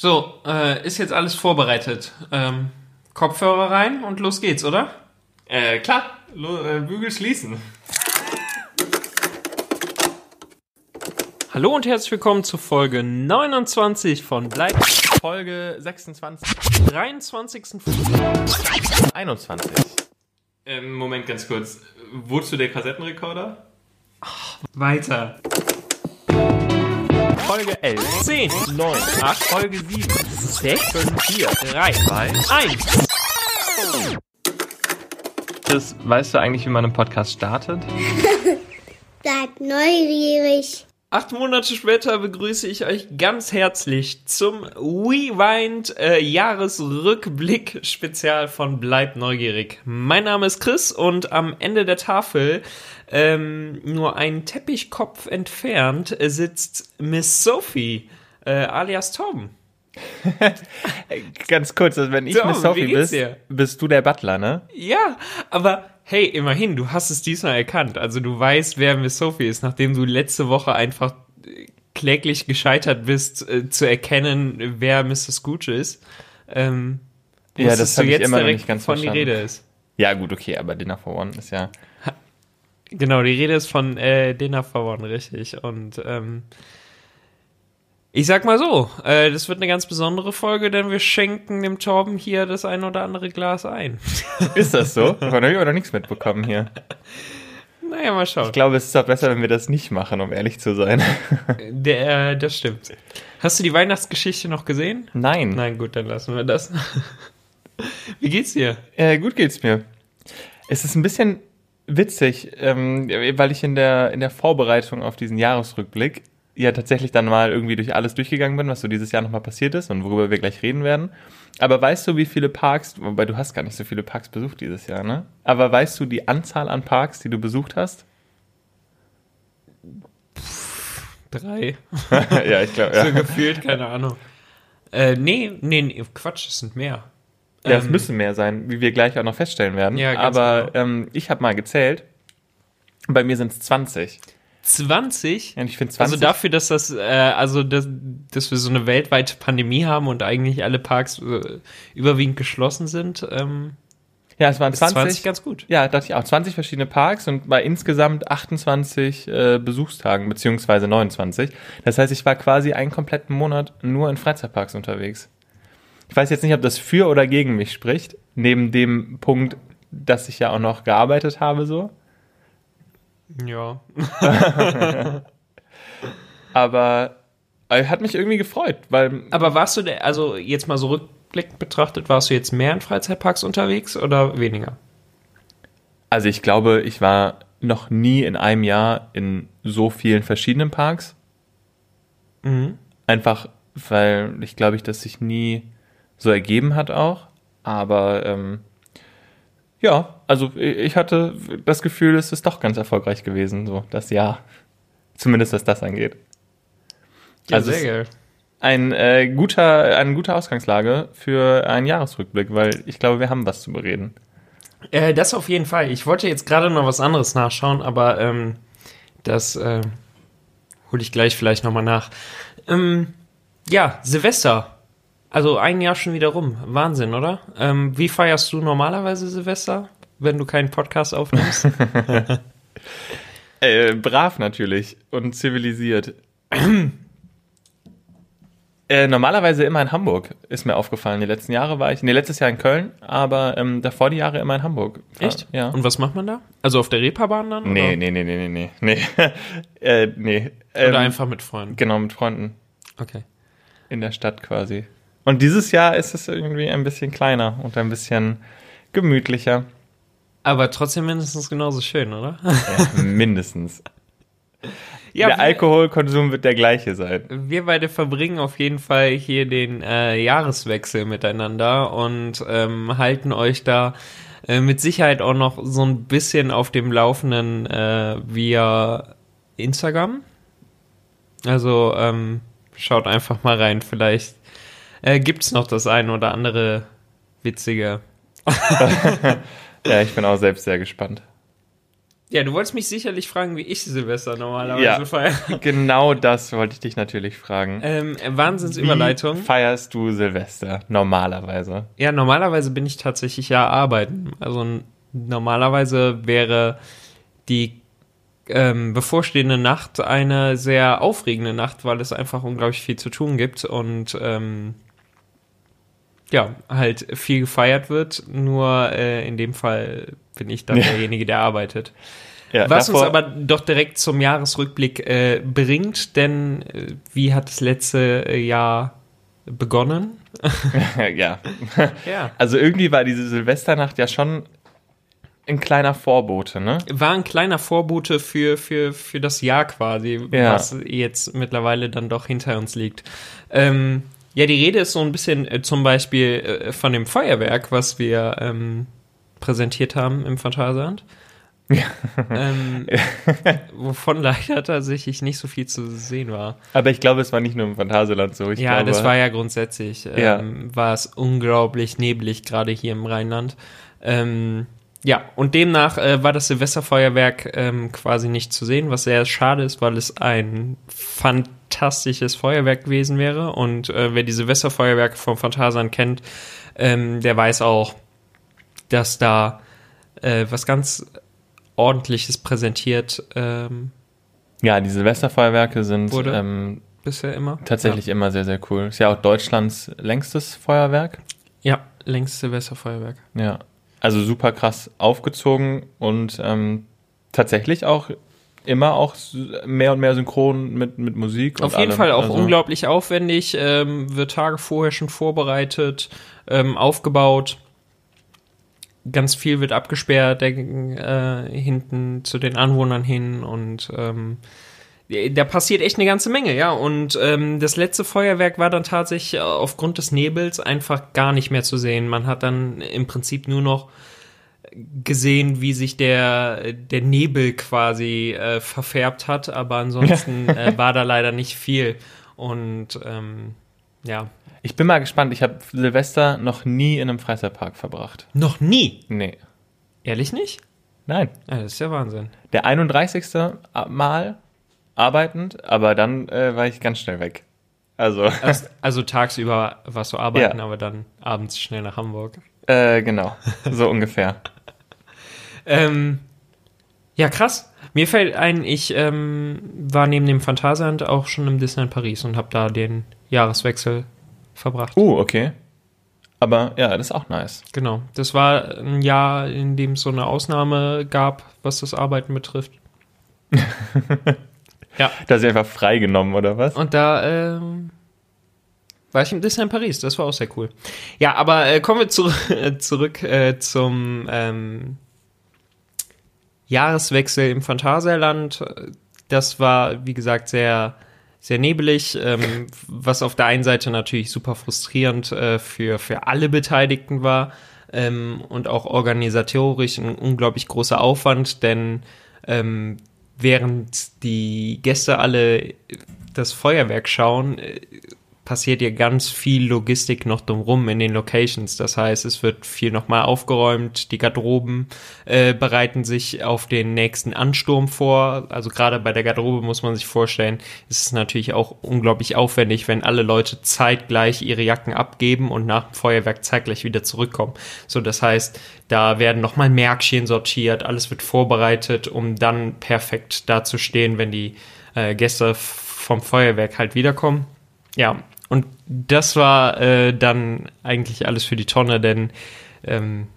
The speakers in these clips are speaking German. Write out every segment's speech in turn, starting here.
So, äh, ist jetzt alles vorbereitet. Ähm, Kopfhörer rein und los geht's, oder? Äh, klar. Lo äh, Bügel schließen. Hallo und herzlich willkommen zu Folge 29 von Bleib. Folge 26. 23. 21. Ähm, Moment, ganz kurz. Wozu der Kassettenrekorder? Weiter. Folge 11. 10, 9. 8, Folge 7. 6, 5. 4. 3, 2. 1. Das, weißt du eigentlich, wie man einen Podcast startet? Seid neugierig. Acht Monate später begrüße ich euch ganz herzlich zum Rewind äh, Jahresrückblick Spezial von Bleibt neugierig. Mein Name ist Chris und am Ende der Tafel, ähm, nur einen Teppichkopf entfernt, äh, sitzt Miss Sophie, äh, alias Tom. Ganz kurz, also wenn ich So, Miss Sophie bist, dir? bist du der Butler, ne? Ja, aber hey, immerhin, du hast es diesmal erkannt. Also du weißt, wer Miss Sophie ist, nachdem du letzte Woche einfach äh, kläglich gescheitert bist, äh, zu erkennen, wer Mr. Scooch ist. Ähm, Ja, das du ich jetzt immer direkt, nicht ganz von die verstanden. Rede ist. Ja, gut, okay, aber Dinner for One ist ja. Genau, die Rede ist von äh, Dinner for One, richtig. Und ähm, ich sag mal so, äh, das wird eine ganz besondere Folge, denn wir schenken dem Torben hier das ein oder andere Glas ein. Ist das so? Davon habe ich aber noch nichts mitbekommen hier. naja, mal schauen. Ich glaube, es ist doch besser, wenn wir das nicht machen, um ehrlich zu sein. Der, das stimmt. Hast du die Weihnachtsgeschichte noch gesehen? Nein. Nein, gut, dann lassen wir das. Wie geht's dir? Äh, gut geht's mir. Es ist ein bisschen witzig, ähm, weil ich in der, in der Vorbereitung auf diesen Jahresrückblick ja tatsächlich dann mal irgendwie durch alles durchgegangen bin, was so dieses Jahr nochmal passiert ist und worüber wir gleich reden werden. Aber weißt du, wie viele Parks, wobei du hast gar nicht so viele Parks besucht dieses Jahr, ne? Aber weißt du die Anzahl an Parks, die du besucht hast? Drei. ja, ich glaube, So ja. gefühlt, keine Ahnung. Äh, nee, nee, nee, Quatsch, es sind mehr. Ja, es Ähm, müssen mehr sein, wie wir gleich auch noch feststellen werden. Ja, ganz Aber genau. ähm, ich habe mal gezählt. Bei mir sind es 20. 20? Und ich finde 20. Also dafür, dass das, äh, also dass, dass wir so eine weltweite Pandemie haben und eigentlich alle Parks äh, überwiegend geschlossen sind, ähm, ja, es waren ist 20. 20 ganz gut. Ja, dachte ich auch. 20 verschiedene Parks und bei insgesamt 28 äh, Besuchstagen, beziehungsweise 29. Das heißt, ich war quasi einen kompletten Monat nur in Freizeitparks unterwegs. Ich weiß jetzt nicht, ob das für oder gegen mich spricht, neben dem Punkt, dass ich ja auch noch gearbeitet habe so. Ja. Aber äh, hat mich irgendwie gefreut, weil Aber warst du, der, also jetzt mal so rückblickend betrachtet, warst du jetzt mehr in Freizeitparks unterwegs oder weniger? Also ich glaube, ich war noch nie in einem Jahr in so vielen verschiedenen Parks. Mhm. Einfach, weil ich glaube, ich das sich nie so ergeben hat auch. Aber ähm, ja, also ich hatte das Gefühl, es ist doch ganz erfolgreich gewesen, so das Jahr. Zumindest was das angeht. Ja, Also sehr geil. Ein äh, guter, eine gute Ausgangslage für einen Jahresrückblick, weil ich glaube, wir haben was zu bereden. Äh, das auf jeden Fall. Ich wollte jetzt gerade noch was anderes nachschauen, aber ähm, das äh, hole ich gleich vielleicht nochmal nach. Ähm, ja, Silvester. Also ein Jahr schon wieder rum. Wahnsinn, oder? Ähm, wie feierst du normalerweise Silvester, wenn du keinen Podcast aufnimmst? Äh, brav natürlich und zivilisiert. äh, normalerweise immer in Hamburg, ist mir aufgefallen. Die letzten Jahre war ich, nee, letztes Jahr in Köln, aber ähm, davor die Jahre immer in Hamburg. Echt? Ja. Und was macht man da? Also auf der Reeperbahn dann? nee, oder? nee, nee, nee, nee, nee, äh, nee. Ähm, Oder einfach mit Freunden? Genau, mit Freunden Okay. in der Stadt quasi. Und dieses Jahr ist es irgendwie ein bisschen kleiner und ein bisschen gemütlicher. Aber trotzdem mindestens genauso schön, oder? Ja, mindestens. Ja, der wir- Alkoholkonsum wird der gleiche sein. Wir beide verbringen auf jeden Fall hier den äh, Jahreswechsel miteinander und ähm, halten euch da äh, mit Sicherheit auch noch so ein bisschen auf dem Laufenden äh, via Instagram. Also ähm, schaut einfach mal rein, vielleicht äh, gibt's noch das ein oder andere witzige. Ja, ich bin auch selbst sehr gespannt. Ja, du wolltest mich sicherlich fragen, wie ich Silvester normalerweise Ja. feiere. Genau das wollte ich dich natürlich fragen. Ähm, Wahnsinnsüberleitung. Wie feierst du Silvester normalerweise? Ja, normalerweise bin ich tatsächlich ja arbeiten. Also normalerweise wäre die ähm, bevorstehende Nacht eine sehr aufregende Nacht, weil es einfach unglaublich viel zu tun gibt und ähm, ja, halt viel gefeiert wird. Nur äh, in dem Fall bin ich dann Ja. derjenige, der arbeitet. Ja, Was uns aber doch direkt zum Jahresrückblick äh, bringt, denn äh, wie hat das letzte äh, Jahr begonnen? ja. Ja. Also irgendwie war diese Silvesternacht ja schon ein kleiner Vorbote, ne? war ein kleiner Vorbote für, für, für das Jahr quasi, Ja. was jetzt mittlerweile dann doch hinter uns liegt. Ähm, ja, die Rede ist so ein bisschen äh, zum Beispiel äh, von dem Feuerwerk, was wir ähm, präsentiert haben im Phantasialand. ähm, wovon leider tatsächlich nicht so viel zu sehen war. Aber ich glaube, es war nicht nur im Phantasialand so. Ich ja, glaube, das war ja grundsätzlich, ähm, Ja. war es unglaublich neblig, gerade hier im Rheinland. Ähm, ja, und demnach äh, war das Silvesterfeuerwerk ähm, quasi nicht zu sehen, was sehr schade ist, weil es ein fantastisches Feuerwerk gewesen wäre. Und äh, wer die Silvesterfeuerwerke vom Phantasialand kennt, ähm, der weiß auch, dass da äh, was ganz Ordentliches präsentiert ähm, Ja, die Silvesterfeuerwerke sind ähm, bisher immer. tatsächlich immer sehr, sehr cool. Ist ja auch Deutschlands längstes Feuerwerk. Ja, ja längstes Silvesterfeuerwerk. Ja. Also super krass aufgezogen und ähm, tatsächlich auch immer auch mehr und mehr synchron mit, mit Musik. Auf jeden allem. Fall auch Also, unglaublich aufwendig, ähm, wird Tage vorher schon vorbereitet, ähm, aufgebaut. Ganz viel wird abgesperrt, der, äh, hinten zu den Anwohnern hin und ähm, da passiert echt eine ganze Menge, ja. Und ähm, das letzte Feuerwerk war dann tatsächlich aufgrund des Nebels einfach gar nicht mehr zu sehen. Man hat dann im Prinzip nur noch gesehen, wie sich der, der Nebel quasi äh, verfärbt hat, aber ansonsten äh, war da leider nicht viel. Und ähm, ja, Ich bin mal gespannt. Ich habe Silvester noch nie in einem Freizeitpark verbracht. noch nie. Nee. Ehrlich nicht? Nein. Ja, das ist ja Wahnsinn. Der 31. Mal arbeitend, aber dann äh, war ich ganz schnell weg. Also, Also, also tagsüber warst du arbeiten, Ja. aber dann abends schnell nach Hamburg. äh, genau. So ungefähr. Ähm, ja, krass. Mir fällt ein, ich ähm, war neben dem Phantasialand auch schon im Disneyland Paris und habe da den Jahreswechsel verbracht. Uh, okay. Aber ja, das ist auch nice. Genau. Das war ein Jahr, in dem es so eine Ausnahme gab, was das Arbeiten betrifft. ja. Da ist einfach freigenommen, oder was? Und da ähm, war ich im Disneyland Paris. Das war auch sehr cool. Ja, aber äh, kommen wir zu, zurück äh, zum ähm, Jahreswechsel im Phantasialand. Das war, wie gesagt, sehr, sehr nebelig, ähm, was auf der einen Seite natürlich super frustrierend äh, für, für alle Beteiligten war ähm, und auch organisatorisch ein unglaublich großer Aufwand, denn ähm, während die Gäste alle das Feuerwerk schauen, äh, passiert ja ganz viel Logistik noch drumrum in den Locations. Das heißt, es wird viel nochmal aufgeräumt, die Garderoben äh, bereiten sich auf den nächsten Ansturm vor. Also gerade bei der Garderobe muss man sich vorstellen, ist es natürlich auch unglaublich aufwendig, wenn alle Leute zeitgleich ihre Jacken abgeben und nach dem Feuerwerk zeitgleich wieder zurückkommen. So, das heißt, da werden nochmal Märkchen sortiert, alles wird vorbereitet, um dann perfekt dazustehen, wenn die äh, Gäste vom Feuerwerk halt wiederkommen. Ja, und das war äh, dann eigentlich alles für die Tonne, denn ähm,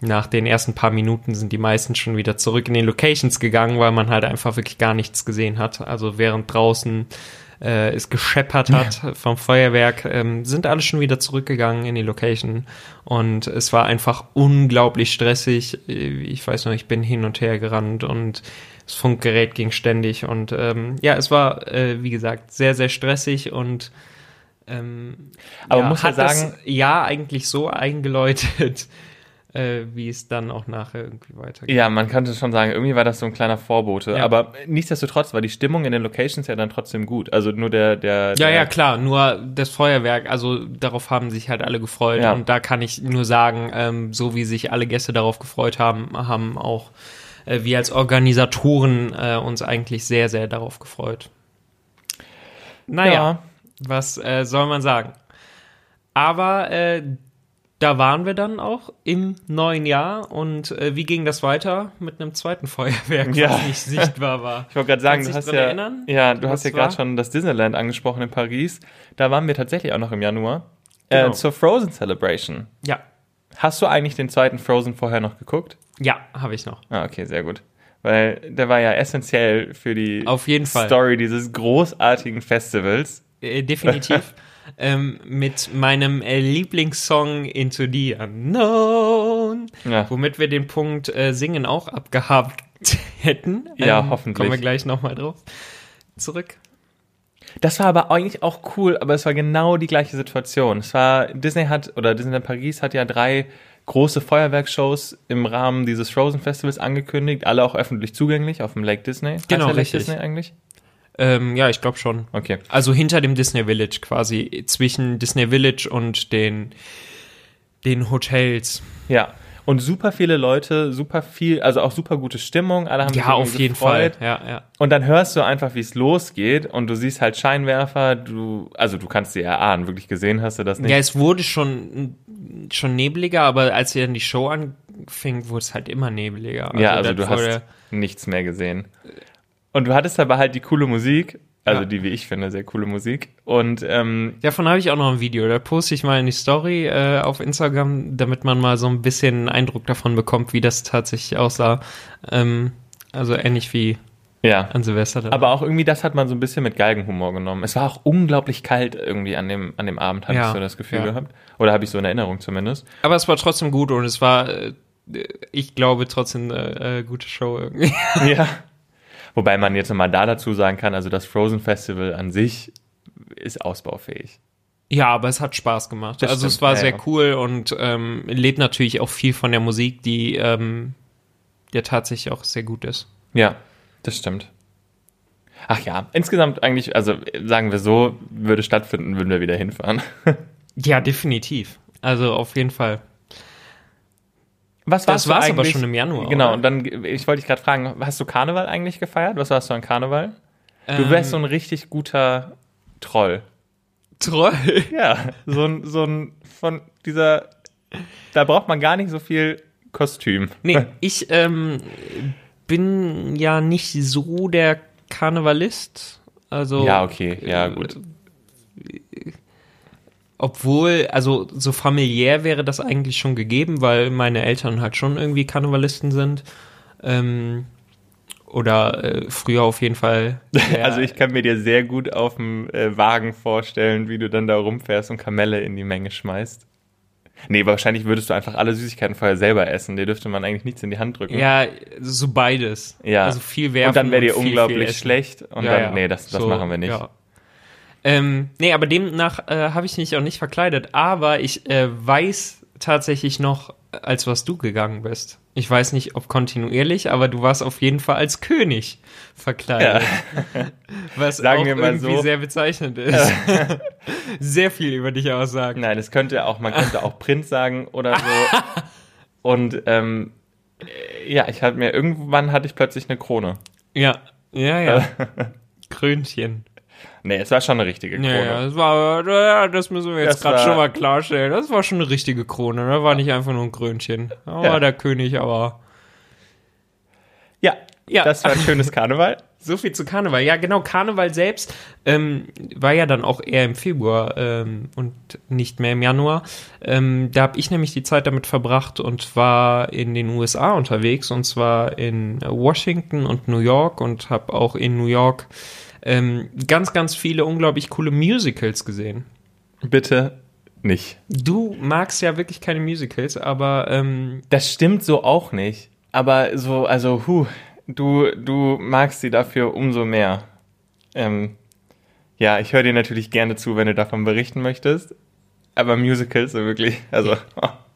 nach den ersten paar Minuten sind die meisten schon wieder zurück in den Locations gegangen, weil man halt einfach wirklich gar nichts gesehen hat. Also während draußen äh, es gescheppert hat vom Feuerwerk, ähm, sind alle schon wieder zurückgegangen in die Location. Und es war einfach unglaublich stressig. Ich weiß noch, ich bin hin und her gerannt und das Funkgerät ging ständig. Und ähm, ja, es war, äh, wie gesagt, sehr, sehr stressig und ähm, Aber ja, muss man sagen- Jahr eigentlich so eingeläutet, äh, wie es dann auch nachher irgendwie weitergeht. Ja, man könnte schon sagen, irgendwie war das so ein kleiner Vorbote. Ja. Aber nichtsdestotrotz war die Stimmung in den Locations ja dann trotzdem gut. Also nur der, der, Ja, der ja, klar, nur das Feuerwerk, also darauf haben sich halt alle gefreut Ja. und da kann ich nur sagen, ähm, so wie sich alle Gäste darauf gefreut haben, haben auch äh, wir als Organisatoren äh, uns eigentlich sehr, sehr darauf gefreut. Naja, Ja. Was äh, soll man sagen? Aber äh, da waren wir dann auch im neuen Jahr und äh, wie ging das weiter mit einem zweiten Feuerwerk, Ja. was nicht sichtbar war? Ich wollte gerade sagen, du hast ja, erinnern, ja, du hast ja gerade schon das Disneyland angesprochen in Paris. Da waren wir tatsächlich auch noch im Januar. Genau. Äh, zur Frozen Celebration. Ja, Hast du eigentlich den zweiten Frozen vorher noch geguckt? ja, habe ich noch. Ah, okay, sehr gut. Weil der war ja essentiell für die. Story dieses großartigen Festivals. Äh, definitiv. ähm, mit meinem äh, Lieblingssong Into the Unknown, Ja. womit wir den Punkt äh, Singen auch abgehabt hätten. Ähm, Ja, hoffentlich. Kommen wir gleich nochmal drauf zurück. Das war aber eigentlich auch cool, aber es war genau die gleiche Situation. Es war, Disney hat, oder Disneyland Paris hat ja drei große Feuerwerkshows im Rahmen dieses Frozen Festivals angekündigt, alle auch öffentlich zugänglich auf dem Lake Disney. Genau, der Lake richtig. Disney eigentlich? Ähm, ja, ich glaube schon. Okay. Also hinter dem Disney Village quasi, zwischen Disney Village und den, den Hotels. Ja. Und super viele Leute, super viel, also auch super gute Stimmung, alle haben sich Ja, irgendwie auf jeden gefreut. Fall. Ja, ja. Und dann hörst du einfach, wie es losgeht und du siehst halt Scheinwerfer, du, also du kannst sie erahnen, wirklich gesehen hast du das nicht. Ja, es wurde schon, schon nebliger, aber als wir dann die Show anfing, wurde es halt immer nebliger. ja, also das du hast nichts mehr gesehen. Und du hattest aber halt die coole Musik, also Ja. die, wie ich finde, sehr coole Musik. Und ähm, Davon habe ich auch noch ein Video. Da poste ich mal in die Story äh, auf Instagram, damit man mal so ein bisschen einen Eindruck davon bekommt, wie das tatsächlich aussah. Ähm, also ähnlich wie ja, an Silvester. dann. aber auch irgendwie das hat man so ein bisschen mit Galgenhumor genommen. Es war auch unglaublich kalt irgendwie an dem, an dem Abend, hatte Ja, ich so das Gefühl ja. gehabt. Oder habe ich so in Erinnerung zumindest. Aber es war trotzdem gut und es war, äh, ich glaube, trotzdem eine äh, gute Show irgendwie. ja. Wobei man jetzt nochmal da dazu sagen kann, also das Frozen Festival an sich ist ausbaufähig. Ja, aber es hat Spaß gemacht. Das also es stimmt, war ja, sehr ja. cool und ähm, lebt natürlich auch viel von der Musik, die ähm, ja tatsächlich auch sehr gut ist. Ja, das stimmt. Ach ja, insgesamt eigentlich, also sagen wir so, würde stattfinden, würden wir wieder hinfahren. Ja, definitiv. Also auf jeden Fall. Was Das du war's aber eigentlich- schon im Januar, Genau, oder? und dann, ich wollte dich gerade fragen, hast du Karneval eigentlich gefeiert? Was warst du an Karneval? Du Ähm, wärst so ein richtig guter Troll. Troll. Ja, so ein, so ein, von dieser, da braucht man gar nicht so viel Kostüm. Nee, ich ähm, bin ja nicht so der Karnevalist. Also Ja, okay, ja, gut. Obwohl, also so familiär wäre das eigentlich schon gegeben, weil meine Eltern halt schon irgendwie Karnevalisten sind. Ähm, oder äh, früher auf jeden Fall. Also ich kann mir dir sehr gut auf dem äh, Wagen vorstellen, wie du dann da rumfährst und Kamelle in die Menge schmeißt. Nee, wahrscheinlich würdest du einfach alle Süßigkeiten vorher selber essen. Dir dürfte man eigentlich nichts in die Hand drücken. Ja, so beides. Ja. Also viel werfen und dann wäre dir viel, viel unglaublich essen. schlecht. Und Ja, dann, ja. nee, das, das So, machen wir nicht. Ja. Ähm, nee, aber demnach äh, habe ich mich auch nicht verkleidet. Aber ich äh, weiß tatsächlich noch, als was du gegangen bist. Ich weiß nicht, ob kontinuierlich, aber du warst auf jeden Fall als König verkleidet. Was Sagen auch wir mal irgendwie so. sehr bezeichnend ist. sehr viel über dich aussagen. Nein, es könnte auch, man könnte auch Prinz sagen oder so. und ähm, äh, ja, ich hatte mir, irgendwann hatte ich plötzlich eine Krone. Ja, ja, ja. Krönchen. Nee, es war schon eine richtige Krone. Ja, ja, das war, das müssen wir jetzt gerade schon mal klarstellen. Das war schon eine richtige Krone. Das war nicht einfach nur ein Krönchen. Da war Ja. der König, aber ja, Ja. das war ein schönes Karneval. so viel zu Karneval. Ja, genau, Karneval selbst ähm, war ja dann auch eher im Februar ähm, und nicht mehr im Januar. Ähm, da habe ich nämlich die Zeit damit verbracht und war in den USA unterwegs und zwar in Washington und New York und habe auch in New York ähm, ganz, ganz viele unglaublich coole Musicals gesehen. Bitte nicht. Du magst ja wirklich keine Musicals, aber ähm, Das stimmt so auch nicht. Aber so, also, huh, du, du magst sie dafür umso mehr. Ähm, ja, ich höre dir natürlich gerne zu, wenn du davon berichten möchtest. Aber Musicals so wirklich, also,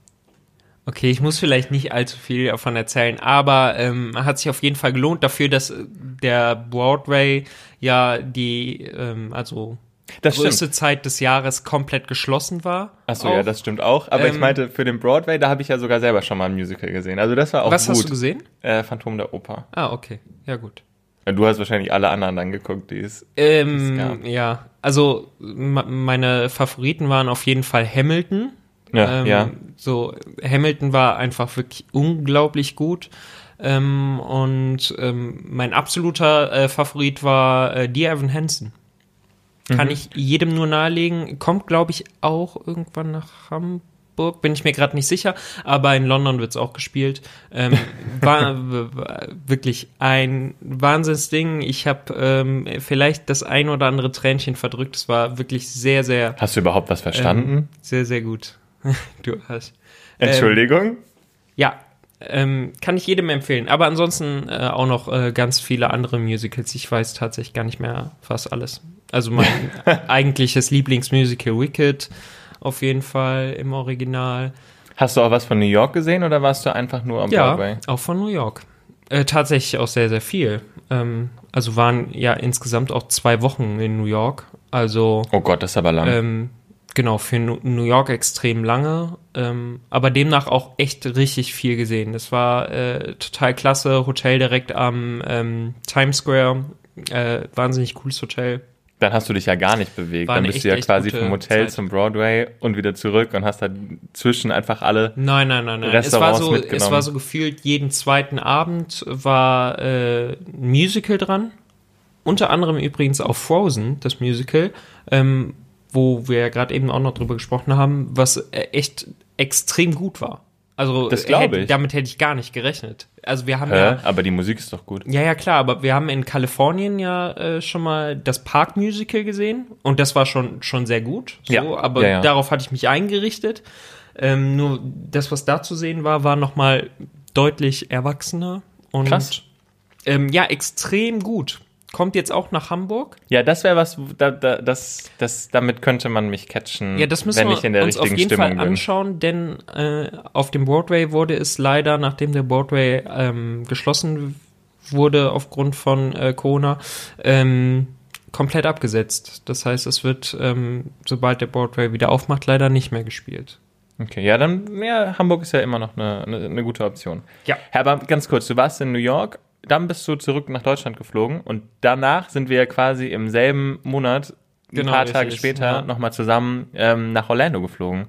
okay, ich muss vielleicht nicht allzu viel davon erzählen, aber ähm, hat sich auf jeden Fall gelohnt dafür, dass äh, der Broadway ja die, ähm, also Das stimmt. größte Zeit des Jahres komplett geschlossen war. Achso, ja, das stimmt auch. Aber ich Ähm, meinte, für den Broadway, da habe ich ja sogar selber schon mal ein Musical gesehen. Also das war auch Was gut. hast du gesehen? Äh, Phantom der Oper. Ah, okay. Ja, gut. Ja, Du hast wahrscheinlich alle anderen dann geguckt, die es. Ähm, gab. ja, also meine Favoriten waren auf jeden Fall Hamilton. Ja, ähm, ja. So, Hamilton war einfach wirklich unglaublich gut. Ähm, und ähm, mein absoluter äh, Favorit war äh, Dear Evan Hansen. Kann ich jedem nur nahelegen. Kommt, glaube ich, auch irgendwann nach Hamburg. Bin ich mir gerade nicht sicher. Aber in London wird es auch gespielt. Ähm, war, war wirklich ein Wahnsinnsding. Ich habe ähm, vielleicht das ein oder andere Tränchen verdrückt. Es war wirklich sehr, sehr, Hast du überhaupt was verstanden? ähm, sehr, sehr gut. du hast. Entschuldigung? Ja, ähm, kann ich jedem empfehlen. Aber ansonsten äh, auch noch äh, ganz viele andere Musicals. Ich weiß tatsächlich gar nicht mehr fast alles. Also mein eigentliches Lieblingsmusical Wicked auf jeden Fall im Original. Hast du auch was von New York gesehen oder warst du einfach nur am Broadway? Ja, auch von New York. Äh, tatsächlich auch sehr, sehr viel. Ähm, also waren ja insgesamt auch zwei Wochen in New York. Also Oh Gott, das ist aber lang. ähm, genau, für New York extrem lange, ähm, aber demnach auch echt richtig viel gesehen. Das war äh, total klasse. Hotel direkt am ähm, Times Square. Äh, wahnsinnig cooles Hotel. Dann hast du dich ja gar nicht bewegt. Dann bist du echt, ja echt quasi vom Hotel Zeit. zum Broadway und wieder zurück und hast dann zwischen einfach alle. Nein, nein, nein, nein. Es war, Restaurants so, mitgenommen. es war so gefühlt, jeden zweiten Abend war äh, ein Musical dran. Unter anderem übrigens auch Frozen, das Musical, ähm, wo wir ja gerade eben auch noch drüber gesprochen haben, was äh, echt extrem gut war. Also Das glaube hätte- ich. damit hätte ich gar nicht gerechnet. Also wir haben Hä? ja, Aber die Musik ist doch gut. ja, ja klar, aber wir haben in Kalifornien ja äh, schon mal das Park Musical gesehen und das war schon schon sehr gut. So, Ja. aber Ja, ja. darauf hatte ich mich eingerichtet. Ähm, nur das, was da zu sehen war, war noch mal deutlich erwachsener und Krass. Ähm, ja extrem gut. Kommt jetzt auch nach Hamburg. Ja, das wäre was, da, da, das, das, damit könnte man mich catchen, Ja, das müssen wenn wir ich in der uns auf richtigen jeden Stimmung Fall bin. anschauen, denn äh, auf dem Broadway wurde es leider, nachdem der Broadway ähm, geschlossen wurde aufgrund von äh, Corona, ähm, komplett abgesetzt. Das heißt, es wird, ähm, sobald der Broadway wieder aufmacht, leider nicht mehr gespielt. Okay, ja, dann, ja, Hamburg ist ja immer noch eine, eine, eine gute Option. Ja. Ja, aber ganz kurz, du warst in New York, dann bist du zurück nach Deutschland geflogen und danach sind wir ja quasi im selben Monat, ein Genau, paar Tage später, ja. nochmal zusammen ähm, nach Orlando geflogen.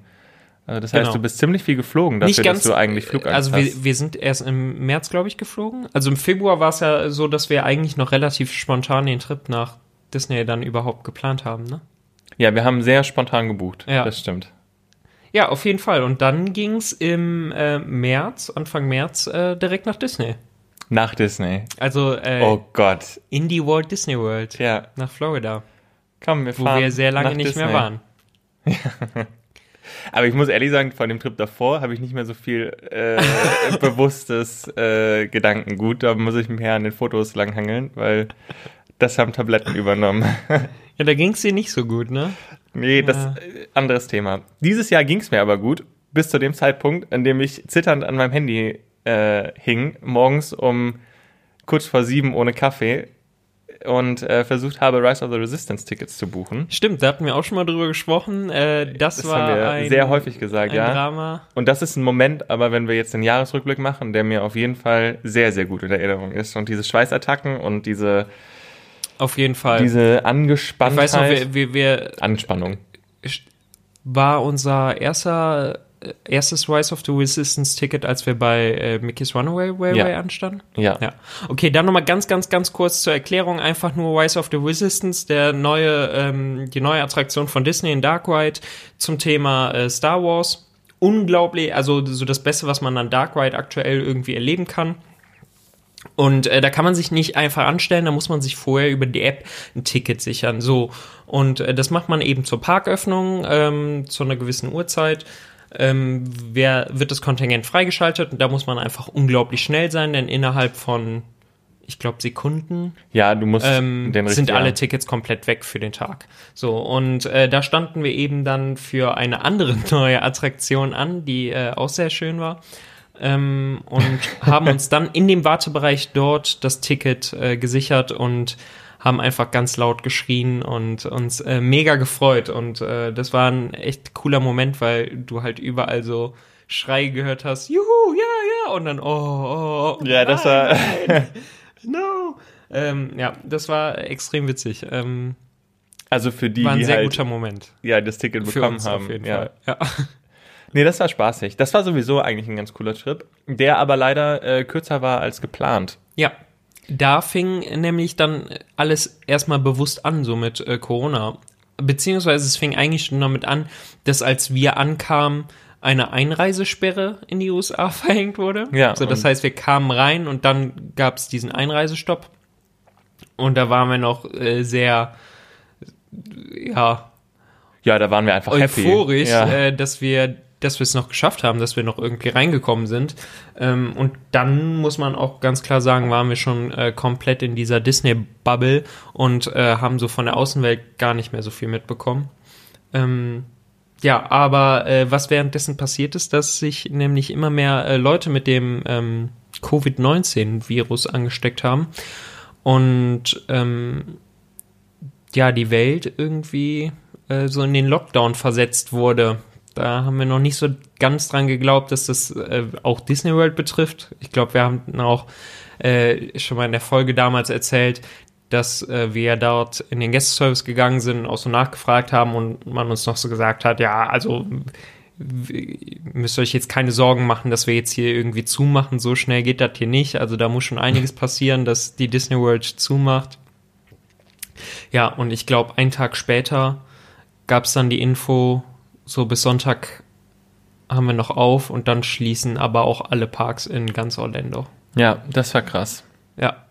Also das heißt, Genau. du bist ziemlich viel geflogen dafür, dass du eigentlich Flugangst Also hast. wir, wir sind erst im März, glaube ich, geflogen. Also im Februar war es ja so, dass wir eigentlich noch relativ spontan den Trip nach Disney dann überhaupt geplant haben, ne? Ja, wir haben sehr spontan gebucht, Ja. das stimmt. Ja, auf jeden Fall. Und dann ging's im äh, März, Anfang März, äh, direkt nach Disney. Nach Disney. Also äh, Oh Gott. in die Walt Disney World Ja, nach Florida, komm, wir wo fahren wir sehr lange nicht Disney. mehr waren. Aber ich muss ehrlich sagen, von dem Trip davor habe ich nicht mehr so viel äh, bewusstes äh, Gedankengut. Da muss ich mich mehr an den Fotos langhangeln, weil das haben Tabletten übernommen. Ja, da ging's dir nicht so gut, ne? nee, das Ja. äh, anderes Thema. Dieses Jahr ging es mir aber gut, bis zu dem Zeitpunkt, an dem ich zitternd an meinem Handy äh, hing, morgens um kurz vor sieben ohne Kaffee und äh, versucht habe, Rise of the Resistance Tickets zu buchen. Stimmt, da hatten wir auch schon mal drüber gesprochen. Äh, das, Das war haben wir ein, sehr häufig gesagt, ja. Drama. Und das ist ein Moment, aber wenn wir jetzt den Jahresrückblick machen, der mir auf jeden Fall sehr, sehr gut in Erinnerung ist. Und diese Schweißattacken und diese, Auf jeden Fall. diese ich Angespanntheit. weiß noch, wir, wir, wir Anspannung. war unser erster erstes Rise of the Resistance Ticket, als wir bei äh, Mickey's Runaway Railway Ja. anstanden. Ja. Ja. Okay, dann nochmal ganz, ganz, ganz kurz zur Erklärung. Einfach nur Rise of the Resistance, der neue, ähm, die neue Attraktion von Disney in Dark Ride zum Thema äh, Star Wars. Unglaublich, also so das Beste, was man an Dark Ride aktuell irgendwie erleben kann. Und äh, da kann man sich nicht einfach anstellen, da muss man sich vorher über die App ein Ticket sichern. So. Und äh, das macht man eben zur Parköffnung ähm, zu einer gewissen Uhrzeit. Ähm, wer, wird das Kontingent freigeschaltet und da muss man einfach unglaublich schnell sein, denn innerhalb von, ich glaube, Sekunden Ja, du musst ähm, den sind alle Tickets komplett weg für den Tag. So, und äh, da standen wir eben dann für eine andere neue Attraktion an, die äh, auch sehr schön war. Ähm, und haben uns dann in dem Wartebereich dort das Ticket äh, gesichert und haben einfach ganz laut geschrien und uns äh, mega gefreut. Und äh, das war ein echt cooler Moment, weil du halt überall so Schrei gehört hast, juhu, ja, ja, und dann, oh, oh, oh Ja, das war- nein, no. Ähm, ja, das war extrem witzig. Ähm, Also für die, war ein die sehr halt guter Moment. ja, das Ticket Für bekommen uns haben. auf jeden ja. Fall. Ja. Nee, das war spaßig. Das war sowieso eigentlich ein ganz cooler Trip, der aber leider äh, kürzer war als geplant. Ja, da fing nämlich dann alles erstmal bewusst an, so mit äh, Corona. Beziehungsweise es fing eigentlich schon damit an, dass als wir ankamen, eine Einreisesperre in die USA verhängt wurde. Ja, So, das heißt, wir kamen rein und dann gab es diesen Einreisestopp. Und da waren wir noch äh, sehr, ja, Ja, da waren wir einfach euphorisch, happy. Ja. äh, dass wir dass wir es noch geschafft haben, dass wir noch irgendwie reingekommen sind. Ähm, und dann muss man auch ganz klar sagen, waren wir schon äh, komplett in dieser Disney-Bubble und äh, haben so von der Außenwelt gar nicht mehr so viel mitbekommen. Ähm, ja, aber äh, was währenddessen passiert ist, dass sich nämlich immer mehr äh, Leute mit dem ähm, Covid-19-Virus angesteckt haben und ähm, ja, die Welt irgendwie äh, so in den Lockdown versetzt wurde. Da haben wir noch nicht so ganz dran geglaubt, dass das äh, auch Disney World betrifft. Ich glaube, wir haben auch äh, schon mal in der Folge damals erzählt, dass äh, wir dort in den Gästeservice gegangen sind und auch so nachgefragt haben und man uns noch so gesagt hat, ja, also müsst ihr euch jetzt keine Sorgen machen, dass wir jetzt hier irgendwie zumachen. So schnell geht das hier nicht. Also da muss schon einiges passieren, dass die Disney World zumacht. Ja, und ich glaube, einen Tag später gab es dann die Info, so bis Sonntag haben wir noch auf und dann schließen aber auch alle Parks in ganz Orlando. ja, das war krass. Ja.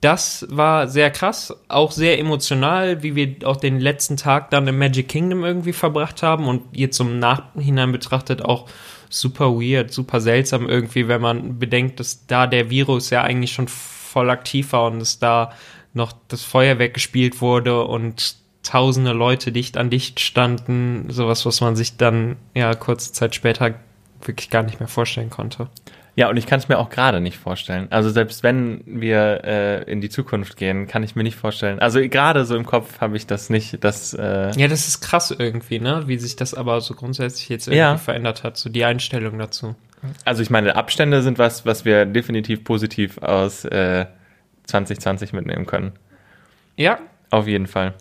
Das war sehr krass, auch sehr emotional, wie wir auch den letzten Tag dann im Magic Kingdom irgendwie verbracht haben und jetzt zum Nachhinein betrachtet auch super weird, super seltsam irgendwie, wenn man bedenkt, dass da der Virus ja eigentlich schon voll aktiv war und dass da noch das Feuerwerk gespielt wurde und tausende Leute dicht an dicht standen, sowas, was man sich dann ja kurze Zeit später wirklich gar nicht mehr vorstellen konnte. Ja, und ich kann es mir auch gerade nicht vorstellen. Also selbst wenn wir äh, in die Zukunft gehen, kann ich mir nicht vorstellen. Also gerade so im Kopf habe ich das nicht, dass äh, Ja, das ist krass irgendwie, ne? Wie sich das aber so grundsätzlich jetzt irgendwie Ja. verändert hat, so die Einstellung dazu. also ich meine, Abstände sind was, was wir definitiv positiv aus äh, 2020 mitnehmen können. Ja, Auf jeden Fall.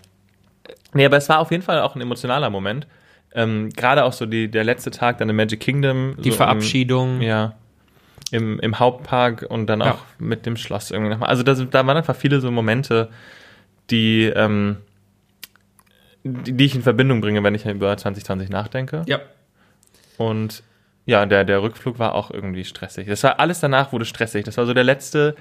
Nee, aber es war auf jeden Fall auch ein emotionaler Moment. Ähm, Gerade auch so die, der letzte Tag dann im Magic Kingdom. die so Verabschiedung. Im, ja. Im, Im Hauptpark und dann Ja. auch mit dem Schloss irgendwie nochmal. Also da, sind- da waren einfach viele so Momente, die, ähm, die, die ich in Verbindung bringe, wenn ich über 2020 nachdenke. Ja. Und ja, der, der Rückflug war auch irgendwie stressig. Das war alles danach wurde stressig. Das war so der letzte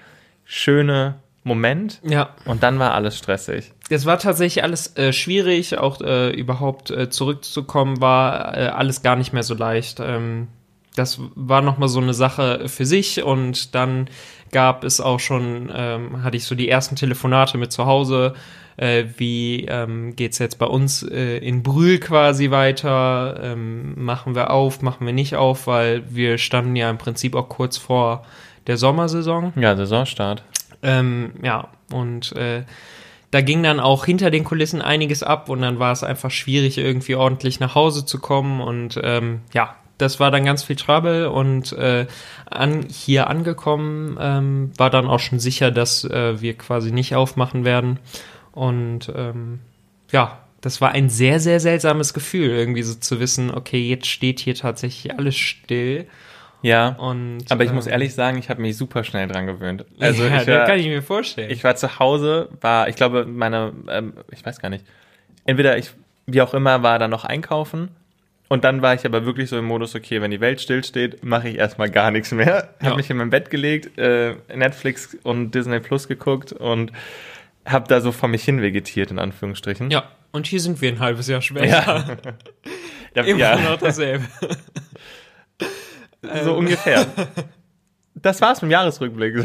schöne Moment Ja, und dann war alles stressig. es war tatsächlich alles äh, schwierig, auch äh, überhaupt äh, zurückzukommen, war äh, alles gar nicht mehr so leicht. Ähm, das war nochmal so eine Sache für sich und dann gab es auch schon, ähm, hatte ich so die ersten Telefonate mit zu Hause, äh, wie ähm, geht's jetzt bei uns äh, in Brühl quasi weiter, ähm, machen wir auf, machen wir nicht auf, weil wir standen ja im Prinzip auch kurz vor der Sommersaison. Ja, Saisonstart. Ähm, ja, und äh, da ging dann auch hinter den Kulissen einiges ab und dann war es einfach schwierig, irgendwie ordentlich nach Hause zu kommen und ähm, ja, das war dann ganz viel Trouble und äh, an, hier angekommen ähm, war dann auch schon sicher, dass äh, wir quasi nicht aufmachen werden und ähm, ja, das war ein sehr, sehr seltsames Gefühl, irgendwie so zu wissen, okay, jetzt steht hier tatsächlich alles still Ja. und Aber ich muss ähm, ehrlich sagen, ich habe mich super schnell dran gewöhnt. Also ja, ich, das war, kann ich mir vorstellen. ich war zu Hause, war, ich glaube, meine, ähm, ich weiß gar nicht. Entweder ich, wie auch immer, war dann noch einkaufen. Und dann war ich aber wirklich so im Modus, okay, wenn die Welt stillsteht, mache ich erstmal gar nichts mehr. Ja. Hab mich in mein Bett gelegt, äh, Netflix und Disney Plus geguckt und habe da so vor mich hin vegetiert, in Anführungsstrichen. Ja, und hier sind wir ein halbes Jahr später. Ja. Ja, Immer ja, noch dasselbe. so ungefähr. Das war's mit dem Jahresrückblick.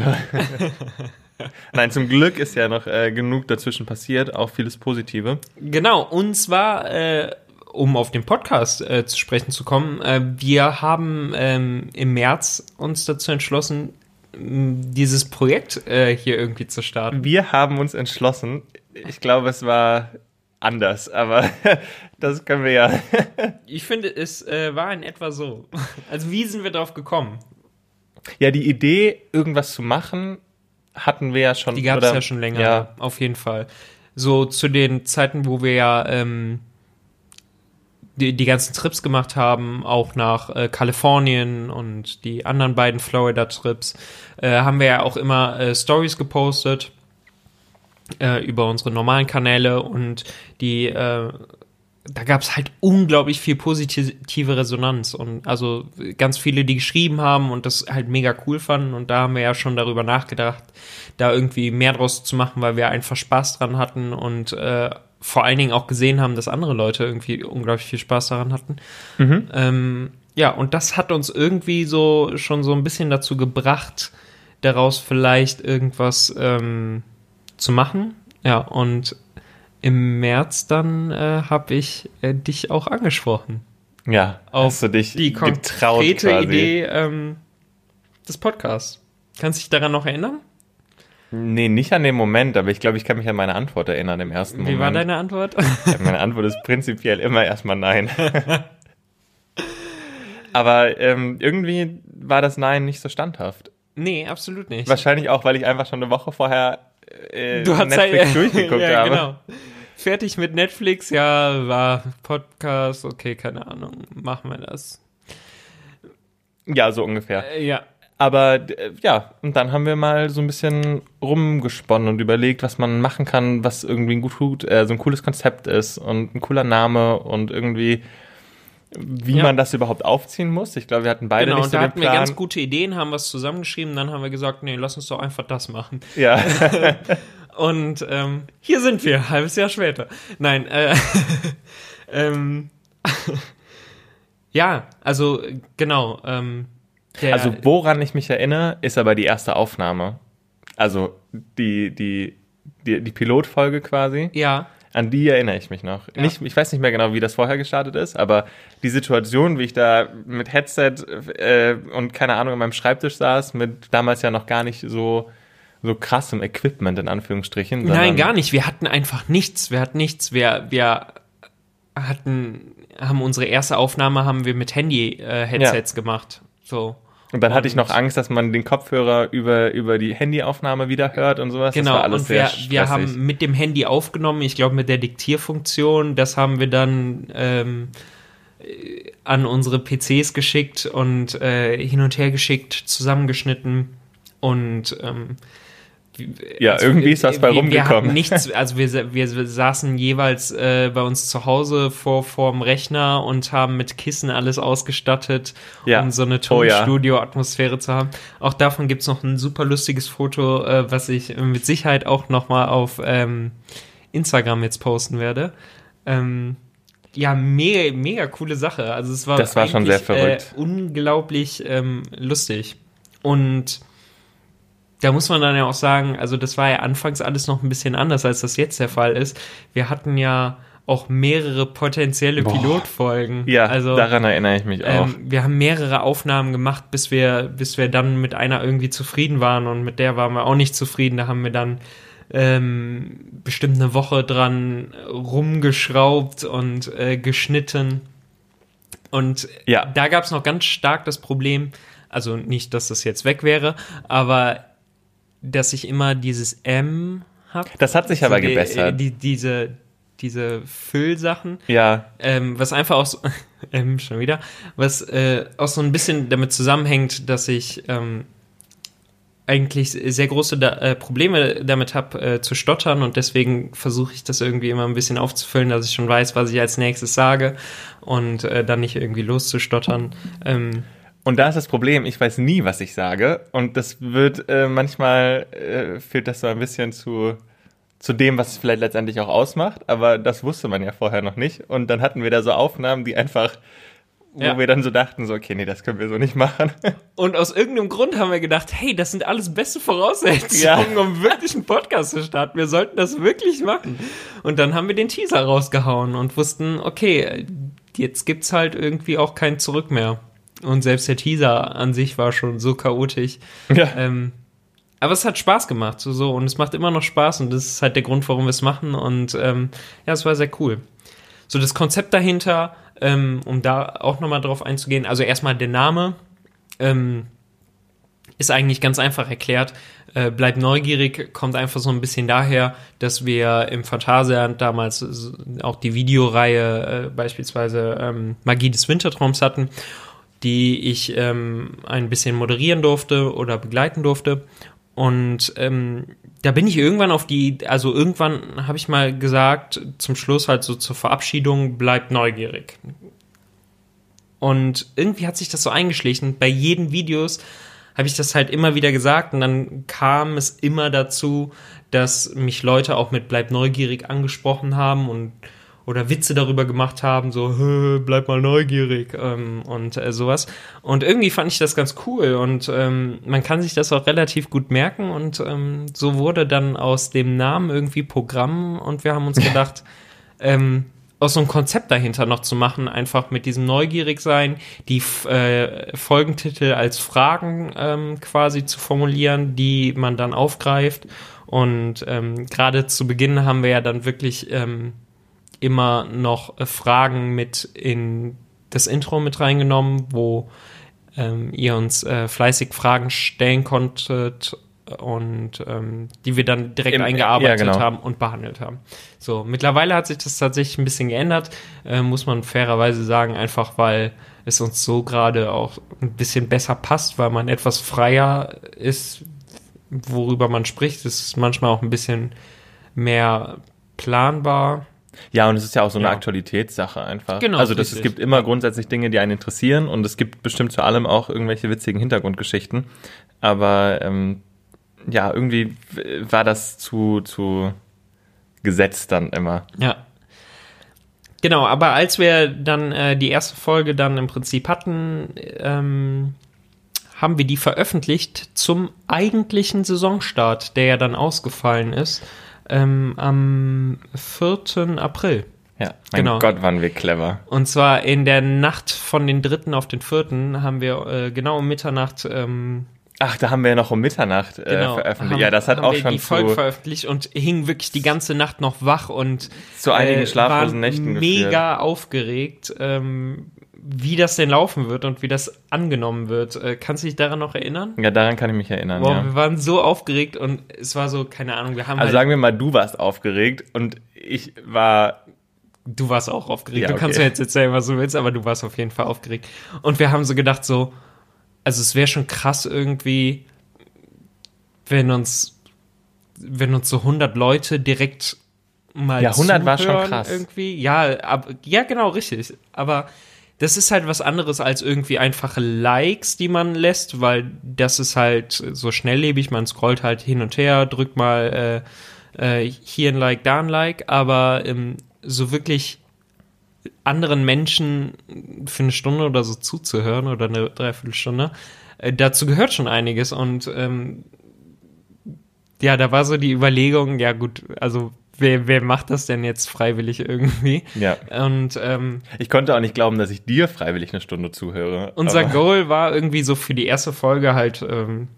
Nein, zum Glück ist ja noch äh, genug dazwischen passiert, auch vieles Positive. Genau, und zwar, äh, um auf den Podcast äh, zu sprechen zu kommen, äh, wir haben ähm, im März uns dazu entschlossen, dieses Projekt äh, hier irgendwie zu starten? Wir haben uns entschlossen. Ich glaube, es war anders, aber das können wir ja. ich finde, es äh, war in etwa so. Also wie sind wir drauf gekommen? Ja, die Idee, irgendwas zu machen, hatten wir ja schon. Die gab es ja schon länger, ja. auf jeden Fall. So zu den Zeiten, wo wir ja ähm, die, die ganzen Trips gemacht haben, auch nach äh, Kalifornien und die anderen beiden Florida-Trips, äh, haben wir ja auch immer äh, Stories gepostet äh, über unsere normalen Kanäle und die äh, da gab es halt unglaublich viel positive Resonanz und also ganz viele, die geschrieben haben und das halt mega cool fanden und da haben wir ja schon darüber nachgedacht, da irgendwie mehr draus zu machen, weil wir einfach Spaß dran hatten und äh, vor allen Dingen auch gesehen haben, dass andere Leute irgendwie unglaublich viel Spaß daran hatten. Mhm. Ähm, ja, und das hat uns irgendwie so schon so ein bisschen dazu gebracht, daraus vielleicht irgendwas ähm, zu machen. Ja, und im März dann äh, habe ich äh, dich auch angesprochen. Ja, auf hast du dich die konkrete Idee ähm, des Podcasts. Kannst du dich daran noch erinnern? Nee, nicht an den Moment, aber ich glaube, ich kann mich an meine Antwort erinnern im ersten Moment. Wie war deine Antwort? Ja, meine Antwort ist prinzipiell immer erstmal nein. aber ähm, irgendwie war das Nein nicht so standhaft. Nee, absolut nicht. Wahrscheinlich auch, weil ich einfach schon eine Woche vorher äh, du hast Netflix halt, durchgeguckt ja, habe. Genau. Fertig mit Netflix, ja, war Podcast, okay, keine Ahnung, machen wir das. Ja, so ungefähr. Äh, ja. Aber ja, und dann haben wir mal so ein bisschen rumgesponnen und überlegt, was man machen kann, was irgendwie ein gut, äh, so ein cooles Konzept ist und ein cooler Name und irgendwie wie ja. man das überhaupt aufziehen muss. Ich glaube, wir hatten beide genau, nicht so und da hatten wir ganz gute Ideen, haben was zusammengeschrieben, dann haben wir gesagt, nee, lass uns doch einfach das machen. Ja. und ähm, hier sind wir, halbes Jahr später. Nein, äh, ähm, ja, also genau. Ähm, also woran ich mich erinnere, ist aber die erste Aufnahme. Also die, die, die, die Pilotfolge quasi. Ja. An die erinnere ich mich noch. Ja. Nicht, ich weiß nicht mehr genau, wie das vorher gestartet ist, aber die Situation, wie ich da mit Headset äh, und keine Ahnung an meinem Schreibtisch saß, mit damals ja noch gar nicht so so krassem Equipment in Anführungsstrichen. Nein, gar nicht. Wir hatten einfach nichts. Wir hatten nichts. Wir, wir hatten, haben unsere erste Aufnahme haben wir mit Handy-Headsets äh, ja. gemacht. So. Und dann hatte ich noch Angst, dass man den Kopfhörer über, über die Handyaufnahme wieder hört und sowas. Genau, das war alles und wir, wir haben mit dem Handy aufgenommen, ich glaube mit der Diktierfunktion, das haben wir dann ähm, an unsere PCs geschickt und äh, hin und her geschickt, zusammengeschnitten. Und ähm, ja, also, irgendwie ist das bei wir, rumgekommen. Wir nichts, also wir, wir saßen jeweils äh, bei uns zu Hause vor vorm Rechner und haben mit Kissen alles ausgestattet, ja. um so eine Tonstudio-Atmosphäre zu haben. Auch davon gibt's noch ein super lustiges Foto, äh, was ich mit Sicherheit auch noch mal auf ähm, Instagram jetzt posten werde. Ähm, ja, mega, mega coole Sache. Also es war, das war schon sehr verrückt. Äh, unglaublich ähm, lustig. Und da muss man dann ja auch sagen, also das war ja anfangs alles noch ein bisschen anders, als das jetzt der Fall ist. Wir hatten ja auch mehrere potenzielle Boah. Pilotfolgen. Ja, also, daran erinnere ich mich auch. Ähm, wir haben mehrere Aufnahmen gemacht, bis wir, bis wir dann mit einer irgendwie zufrieden waren und mit der waren wir auch nicht zufrieden. Da haben wir dann ähm, bestimmt eine Woche dran rumgeschraubt und äh, geschnitten. Und ja. da gab es noch ganz stark das Problem, also nicht, dass das jetzt weg wäre, aber dass ich immer dieses M habe. Das hat sich aber die, gebessert. Die, diese, diese Füllsachen. Ja. Ähm, was einfach auch so, M schon wieder, was äh, auch so ein bisschen damit zusammenhängt, dass ich ähm, eigentlich sehr große da, äh, Probleme damit habe, äh, zu stottern und deswegen versuche ich das irgendwie immer ein bisschen aufzufüllen, dass ich schon weiß, was ich als nächstes sage und äh, dann nicht irgendwie loszustottern. Ähm, und da ist das Problem, ich weiß nie, was ich sage. Und das wird äh, manchmal äh, führt das so ein bisschen zu, zu dem, was es vielleicht letztendlich auch ausmacht. Aber das wusste man ja vorher noch nicht. Und dann hatten wir da so Aufnahmen, die einfach, wo ja. wir dann so dachten, so, okay, nee, das können wir so nicht machen. Und aus irgendeinem Grund haben wir gedacht, hey, das sind alles beste Voraussetzungen, ja. um wirklich einen Podcast zu starten. Wir sollten das wirklich machen. Und dann haben wir den Teaser rausgehauen und wussten, okay, jetzt gibt's halt irgendwie auch kein Zurück mehr. Und selbst der Teaser an sich war schon so chaotisch. Ja. Ähm, aber es hat Spaß gemacht, so, so und es macht immer noch Spaß und das ist halt der Grund, warum wir es machen und ähm, ja, es war sehr cool. So das Konzept dahinter, ähm, um da auch nochmal drauf einzugehen, also erstmal der Name ähm, ist eigentlich ganz einfach erklärt. Äh, Bleib neugierig kommt einfach so ein bisschen daher, dass wir im Phantasialand damals auch die Videoreihe äh, beispielsweise ähm, Magie des Wintertraums hatten, die ich ähm, ein bisschen moderieren durfte oder begleiten durfte. Und ähm, da bin ich irgendwann auf die, also irgendwann habe ich mal gesagt, zum Schluss halt so zur Verabschiedung, bleibt neugierig. Und irgendwie hat sich das so eingeschlichen. Bei jeden Videos habe ich das halt immer wieder gesagt und dann kam es immer dazu, dass mich Leute auch mit bleib neugierig angesprochen haben und oder Witze darüber gemacht haben, so "Hö, bleib mal neugierig ähm, und äh, sowas. Und irgendwie fand ich das ganz cool und ähm, man kann sich das auch relativ gut merken und ähm, so wurde dann aus dem Namen irgendwie Programm und wir haben uns gedacht, ähm, aus so einem Konzept dahinter noch zu machen, einfach mit diesem neugierig sein, die äh, Folgentitel als Fragen ähm, quasi zu formulieren, die man dann aufgreift. Und ähm, gerade zu Beginn haben wir ja dann wirklich ähm, immer noch äh, Fragen mit in das Intro mit reingenommen, wo ähm, ihr uns äh, fleißig Fragen stellen konntet und ähm, die wir dann direkt Im- eingearbeitet ja, genau. haben und behandelt haben. So, mittlerweile hat sich das tatsächlich ein bisschen geändert, äh, muss man fairerweise sagen, einfach weil es uns so gerade auch ein bisschen besser passt, weil man etwas freier ist, worüber man spricht. Es ist manchmal auch ein bisschen mehr planbar. Ja, und es ist ja auch so eine Ja. Aktualitätssache einfach. Genau, Also das, es gibt immer grundsätzlich Dinge, die einen interessieren und es gibt bestimmt zu allem auch irgendwelche witzigen Hintergrundgeschichten. Aber ähm, ja, irgendwie war das zu, zu gesetzt dann immer. Ja. Genau, aber als wir dann äh, die erste Folge dann im Prinzip hatten, ähm, haben wir die veröffentlicht zum eigentlichen Saisonstart, der ja dann ausgefallen ist, ähm, am 4. April. Ja, mein Genau. Gott, waren wir clever. Und zwar in der Nacht von den 3. auf den 4. haben wir äh, genau um Mitternacht ähm, Ach, da haben wir ja noch um Mitternacht äh, genau, veröffentlicht. haben- ja, das hat auch wir schon die Folge zu, veröffentlicht und hing wirklich die ganze Nacht noch wach und zu einigen äh, schlaflosen Nächten mega aufgeregt, ähm, wie das denn laufen wird und wie das angenommen wird. Äh, kannst du dich daran noch erinnern? Ja, daran kann ich mich erinnern, Boah, ja. wir waren so aufgeregt und es war so, keine Ahnung, wir haben Also halt, sagen wir mal, du warst aufgeregt und ich war du warst auch aufgeregt. Ja, Du kannst okay. mir jetzt erzählen, was du willst, aber du warst auf jeden Fall aufgeregt. Und wir haben so gedacht, so, also es wäre schon krass irgendwie, wenn uns, wenn uns so 100 Leute direkt mal Ja, 100 war schon zuhören krass. Irgendwie. Ja, ab, ja, genau, richtig. Aber das ist halt was anderes als irgendwie einfache Likes, die man lässt, weil das ist halt so schnelllebig. Man scrollt halt hin und her, drückt mal äh, äh, hier ein Like, da ein Like, aber ähm, so wirklich anderen Menschen für eine Stunde oder so zuzuhören oder eine Dreiviertelstunde, äh, dazu gehört schon einiges und ähm, ja, da war so die Überlegung, ja gut, also wer, wer macht das denn jetzt freiwillig irgendwie? ja. Und ähm, Ich konnte auch nicht glauben, dass ich dir freiwillig eine Stunde zuhöre. unser aber- Goal war irgendwie so für die erste Folge halt, ähm,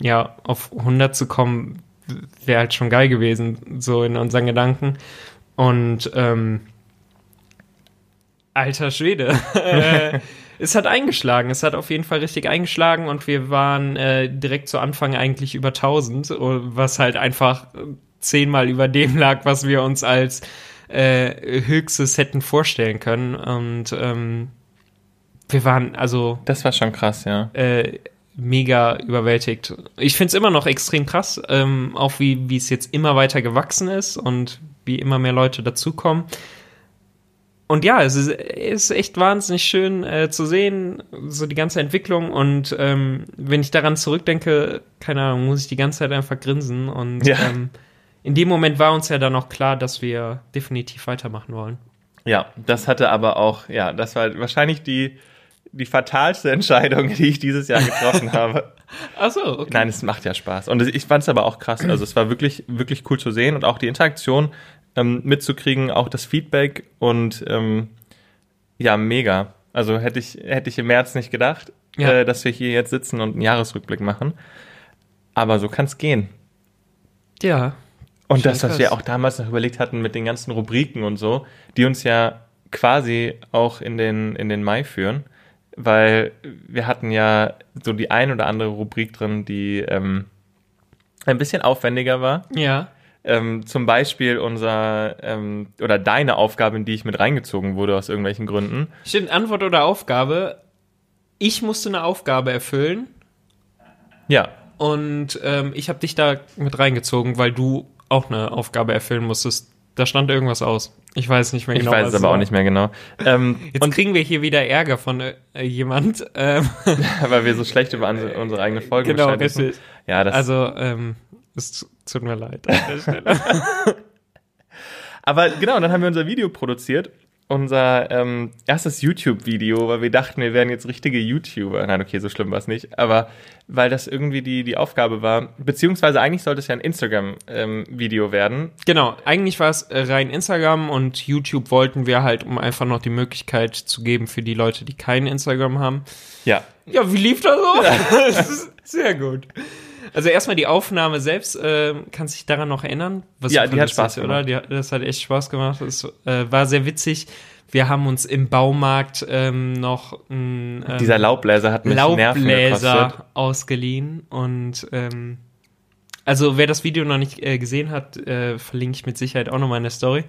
ja, auf 100 zu kommen, wäre halt schon geil gewesen, so in unseren Gedanken. Und, ähm, alter Schwede. Äh, es hat eingeschlagen, es hat auf jeden Fall richtig eingeschlagen und wir waren äh, direkt zu Anfang eigentlich über 1000, was halt einfach zehnmal über dem lag, was wir uns als äh, höchstes hätten vorstellen können. Und ähm, wir waren also Das war schon krass, ja. äh, mega überwältigt. Ich finde es immer noch extrem krass, ähm, auch wie, es jetzt immer weiter gewachsen ist und wie immer mehr Leute dazukommen. Und ja, es ist, ist echt wahnsinnig schön äh, zu sehen, so die ganze Entwicklung. Und ähm, wenn ich daran zurückdenke, keine Ahnung, muss ich die ganze Zeit einfach grinsen. Und Ja. ähm, in dem Moment war uns ja dann auch klar, dass wir definitiv weitermachen wollen. Ja, das hatte aber auch, ja, das war wahrscheinlich die, die fatalste Entscheidung, die ich dieses Jahr getroffen habe. Ach so, okay. Nein, es macht ja Spaß. Und ich fand es aber auch krass. Also es war wirklich, wirklich cool zu sehen und auch die Interaktion ähm, mitzukriegen, auch das Feedback und ähm, ja, mega. Also hätte ich, hätte ich im März nicht gedacht, Ja. äh, dass wir hier jetzt sitzen und einen Jahresrückblick machen. Aber so kann es gehen. Ja. Und das, was krass. wir auch damals noch überlegt hatten mit den ganzen Rubriken und so, die uns ja quasi auch in den, in den Mai führen, weil wir hatten ja so die ein oder andere Rubrik drin, die ähm, ein bisschen aufwendiger war. Ja. Ähm, zum Beispiel unser ähm, oder deine Aufgabe, in die ich mit reingezogen wurde aus irgendwelchen Gründen. Stimmt, Antwort oder Aufgabe. Ich musste eine Aufgabe erfüllen Ja, und ähm, ich habe dich da mit reingezogen, weil du auch eine Aufgabe erfüllen musstest. Da stand irgendwas aus. Ich weiß nicht mehr ich genau. weiß was es aber war. auch nicht mehr genau. Ähm, Jetzt und kriegen wir hier wieder Ärger von äh, jemand. Ähm, weil wir so schlecht über unsere, unsere eigene Folge genau, richtig. Ja, das Also, ähm, es tut mir leid. an der Stelle. Aber genau, dann haben wir unser Video produziert. Unser ähm, erstes YouTube-Video, weil wir dachten, wir wären jetzt richtige YouTuber. Nein, okay, so schlimm war es nicht. Aber weil das irgendwie die, die Aufgabe war, beziehungsweise eigentlich sollte es ja ein Instagram-Video werden. genau, eigentlich war es äh, rein Instagram und YouTube wollten wir halt, um einfach noch die Möglichkeit zu geben für die Leute, die kein Instagram haben. Ja. Ja, wie lief das so? das ist sehr gut. Also erstmal die Aufnahme selbst, äh, kannst du dich daran noch erinnern? Was Ja, die hat Spaß oder? gemacht. Die, hat- das hat echt Spaß gemacht. Das äh, war sehr witzig. Wir haben uns im Baumarkt ähm, noch ähm, Dieser Laubbläser hat mich Nerven. Laubbläser ausgeliehen und ähm, also wer das Video noch nicht äh, gesehen hat, äh, verlinke ich mit Sicherheit auch nochmal in der Story.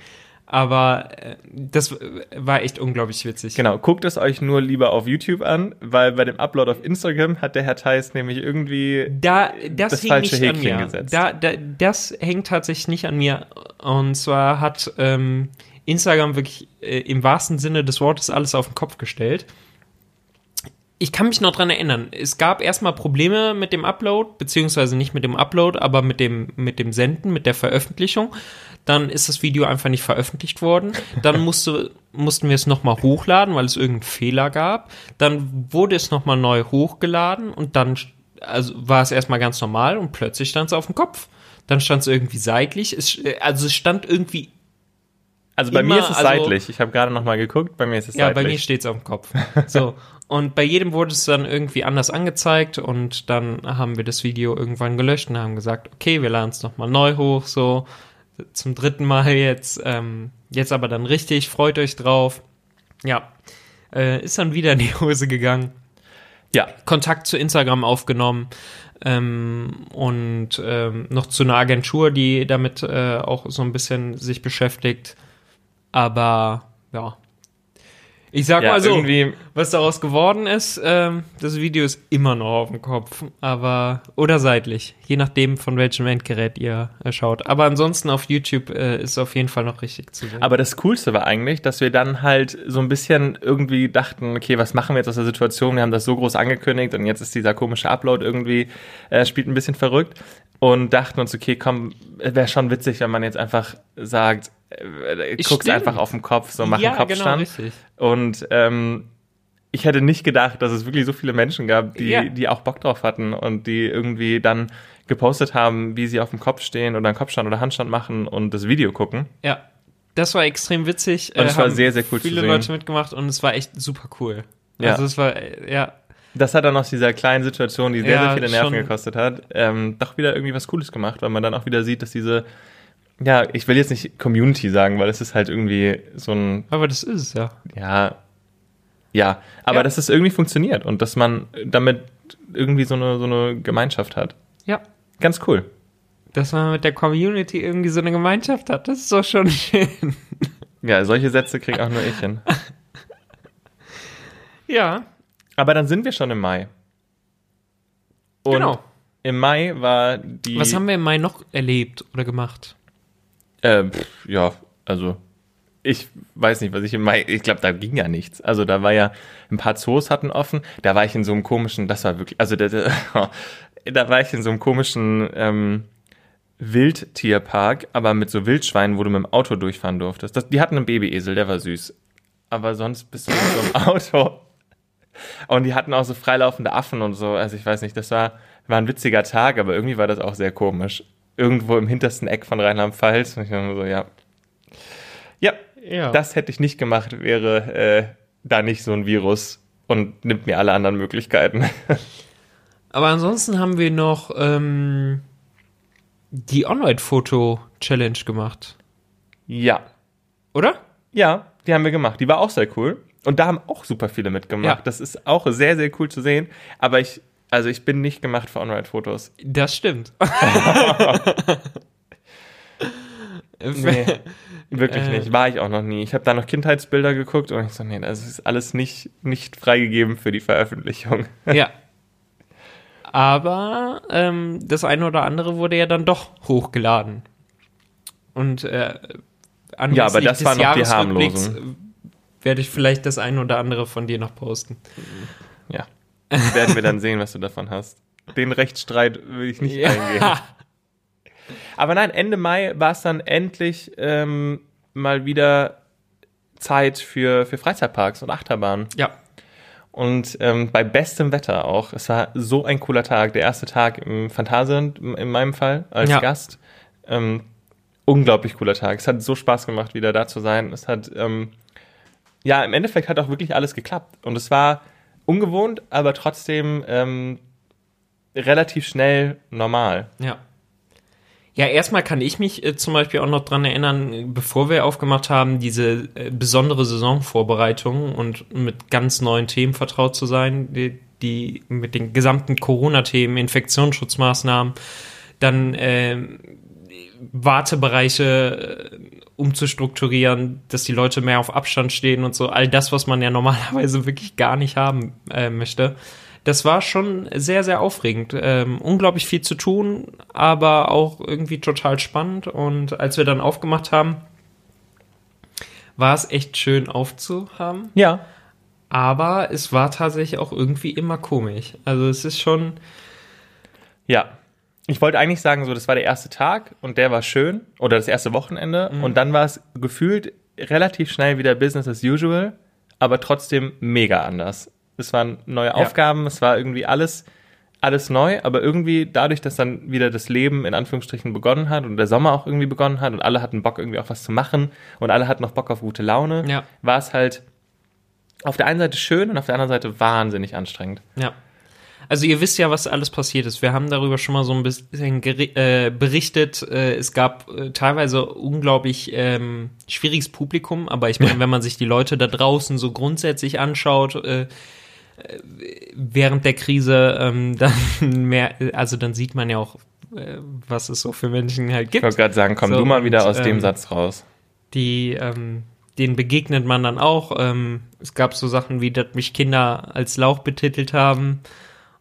Aber äh, das äh, war echt unglaublich witzig. Genau, guckt es euch nur lieber auf YouTube an, weil bei dem Upload auf Instagram hat der Herr Theis nämlich irgendwie Da, das, das falsche nicht an Häkchen mir. gesetzt. Da, da, das hängt tatsächlich nicht an mir. Und zwar hat ähm, Instagram wirklich äh, im wahrsten Sinne des Wortes alles auf den Kopf gestellt. Ich kann mich noch dran erinnern. Es gab erstmal Probleme mit dem Upload, beziehungsweise nicht mit dem Upload, aber mit dem, mit dem Senden, mit der Veröffentlichung. Dann ist das Video einfach nicht veröffentlicht worden. Dann musste, mussten wir es nochmal hochladen, weil es irgendeinen Fehler gab. Dann wurde es nochmal neu hochgeladen und dann also war es erstmal ganz normal und plötzlich stand es auf dem Kopf. Dann stand es irgendwie seitlich. Es, also es stand irgendwie, Also bei Immer, mir ist es also- seitlich. Ich habe gerade noch mal geguckt, bei mir ist es ja, seitlich. bei mir steht es auf dem Kopf. So. Und bei jedem wurde es dann irgendwie anders angezeigt und dann haben wir das Video irgendwann gelöscht und haben gesagt, okay, wir laden es nochmal neu hoch, so zum dritten Mal jetzt. Ähm, jetzt aber dann richtig, freut euch drauf. Ja. Äh, ist dann wieder in die Hose gegangen. ja, Kontakt zu Instagram aufgenommen ähm, und ähm, noch zu einer Agentur, die damit äh, auch so ein bisschen sich beschäftigt. Aber ja. Ich sag ja mal so, irgendwie was daraus geworden ist, ähm, das Video ist immer noch auf dem Kopf, aber oder seitlich, je nachdem von welchem Endgerät ihr äh, schaut. Aber ansonsten auf YouTube äh, ist auf jeden Fall noch richtig zu sehen. Aber das Coolste war eigentlich, dass wir dann halt so ein bisschen irgendwie dachten, okay, was machen wir jetzt aus der Situation? Wir haben das so groß angekündigt und jetzt ist dieser komische Upload irgendwie, äh, spielt ein bisschen verrückt und dachten uns, okay, komm, wäre schon witzig, wenn man jetzt einfach sagt, äh, guck's Stimmt. einfach auf den Kopf, so mach ja, einen Kopfstand. genau. Und ähm, ich hätte nicht gedacht, dass es wirklich so viele Menschen gab, die, Ja. die auch Bock drauf hatten und die irgendwie dann gepostet haben, wie sie auf dem Kopf stehen oder einen Kopfstand oder Handstand machen und das Video gucken. Ja, das war extrem witzig. Und es war haben sehr, sehr cool zu Viele. Leute mitgemacht und es war echt super cool. Ja. Also es war, äh, ja, Das hat dann aus dieser kleinen Situation, die sehr, Ja, sehr viele Nerven schon. gekostet hat, ähm, doch wieder irgendwie was Cooles gemacht, weil man dann auch wieder sieht, dass diese, ja, ich will jetzt nicht Community sagen, weil es ist halt irgendwie so ein, aber das ist es ja. ja, ja, aber Ja. dass es irgendwie funktioniert und dass man damit irgendwie so eine, so eine Gemeinschaft hat. Ja, Ganz cool. dass man mit der Community irgendwie so eine Gemeinschaft hat, das ist doch schon schön. Ja, solche Sätze krieg auch nur ich hin. Ja, Aber dann sind wir schon im Mai. Und genau. im Mai war die. Was haben wir im Mai noch erlebt oder gemacht? Äh, pff, ja, also ich weiß nicht, was ich im Mai, ich glaube, da ging ja nichts. Also da war ja, ein paar Zoos hatten offen, da war ich in so einem komischen, das war wirklich, also da, da, da war ich in so einem komischen ähm, Wildtierpark, aber mit so Wildschweinen, wo du mit dem Auto durchfahren durftest. Das, die hatten einen Babyesel, der war süß. Aber sonst bist du mit so einem Auto. Und die hatten auch so freilaufende Affen und so. Also ich weiß nicht, das war, war ein witziger Tag, aber irgendwie war das auch sehr komisch. Irgendwo im hintersten Eck von Rheinland-Pfalz. Und ich war so, ja. Ja, Ja. das hätte ich nicht gemacht, wäre, äh, da nicht so ein Virus und nimmt mir alle anderen Möglichkeiten. Aber ansonsten haben wir noch ähm, die On-Ride-Foto-Challenge gemacht, ja. oder? Ja, die haben wir gemacht. Die war auch sehr cool. Und da haben auch super viele mitgemacht. Ja. Das ist auch sehr, sehr cool zu sehen. Aber ich, also ich bin nicht gemacht für On-Ride-Fotos. Das stimmt. Nee, wirklich Äh. nicht. War ich auch noch nie. Ich habe da noch Kindheitsbilder geguckt und ich so, nee, das ist alles nicht, nicht freigegeben für die Veröffentlichung. ja. Aber ähm, das eine oder andere wurde ja dann doch hochgeladen. Und äh, Ja, aber das waren noch die äh, Werde ich vielleicht das eine oder andere von dir noch posten. Ja. Werden wir dann sehen, was du davon hast. Den Rechtsstreit will ich nicht eingehen. Aber nein, Ende Mai war es dann endlich ähm, mal wieder Zeit für, für Freizeitparks und Achterbahnen. Ja. Und ähm, bei bestem Wetter auch. Es war so ein cooler Tag. Der erste Tag im Phantasialand in meinem Fall als Ja. Gast. Ähm, unglaublich cooler Tag. Es hat so Spaß gemacht, wieder da zu sein. Es hat, ähm, ja, im Endeffekt hat auch wirklich alles geklappt. Und es war ungewohnt, aber trotzdem ähm, relativ schnell normal. Ja. Ja, erstmal kann ich mich äh, zum Beispiel auch noch dran erinnern, äh, bevor wir aufgemacht haben, diese äh, besondere Saisonvorbereitung und mit ganz neuen Themen vertraut zu sein, die, die mit den gesamten Corona-Themen, Infektionsschutzmaßnahmen, dann ähm, Wartebereiche äh, umzustrukturieren, dass die Leute mehr auf Abstand stehen und so, all das, was man ja normalerweise wirklich gar nicht haben äh, möchte. Das war schon sehr, sehr aufregend. Ähm, unglaublich viel zu tun, aber auch irgendwie total spannend. Und als wir dann aufgemacht haben, war es echt schön aufzuhaben. Ja. Aber es war tatsächlich auch irgendwie immer komisch. Also es ist schon, Ja. Ich wollte eigentlich sagen, so, das war der erste Tag und der war schön oder das erste Wochenende und dann war es gefühlt relativ schnell wieder Business as usual, aber trotzdem mega anders. Es waren neue Aufgaben, es war irgendwie alles, alles neu, aber irgendwie dadurch, dass dann wieder das Leben in Anführungsstrichen begonnen hat und der Sommer auch irgendwie begonnen hat und alle hatten Bock irgendwie auch was zu machen und alle hatten noch Bock auf gute Laune, Ja. war es halt auf der einen Seite schön und auf der anderen Seite wahnsinnig anstrengend. ja. Also ihr wisst ja, was alles passiert ist. Wir haben darüber schon mal so ein bisschen äh, berichtet. Äh, es gab äh, teilweise unglaublich ähm, schwieriges Publikum, aber ich meine, wenn man sich die Leute da draußen so grundsätzlich anschaut, äh, äh, während der Krise, ähm, dann mehr, also dann sieht man ja auch, äh, was es so für Menschen halt Ich gibt. wollte gerade sagen, komm So, du mal wieder und, aus dem ähm, Satz raus. die, ähm, denen begegnet man dann auch. Ähm, es gab so Sachen wie, dass mich Kinder als Lauch betitelt haben.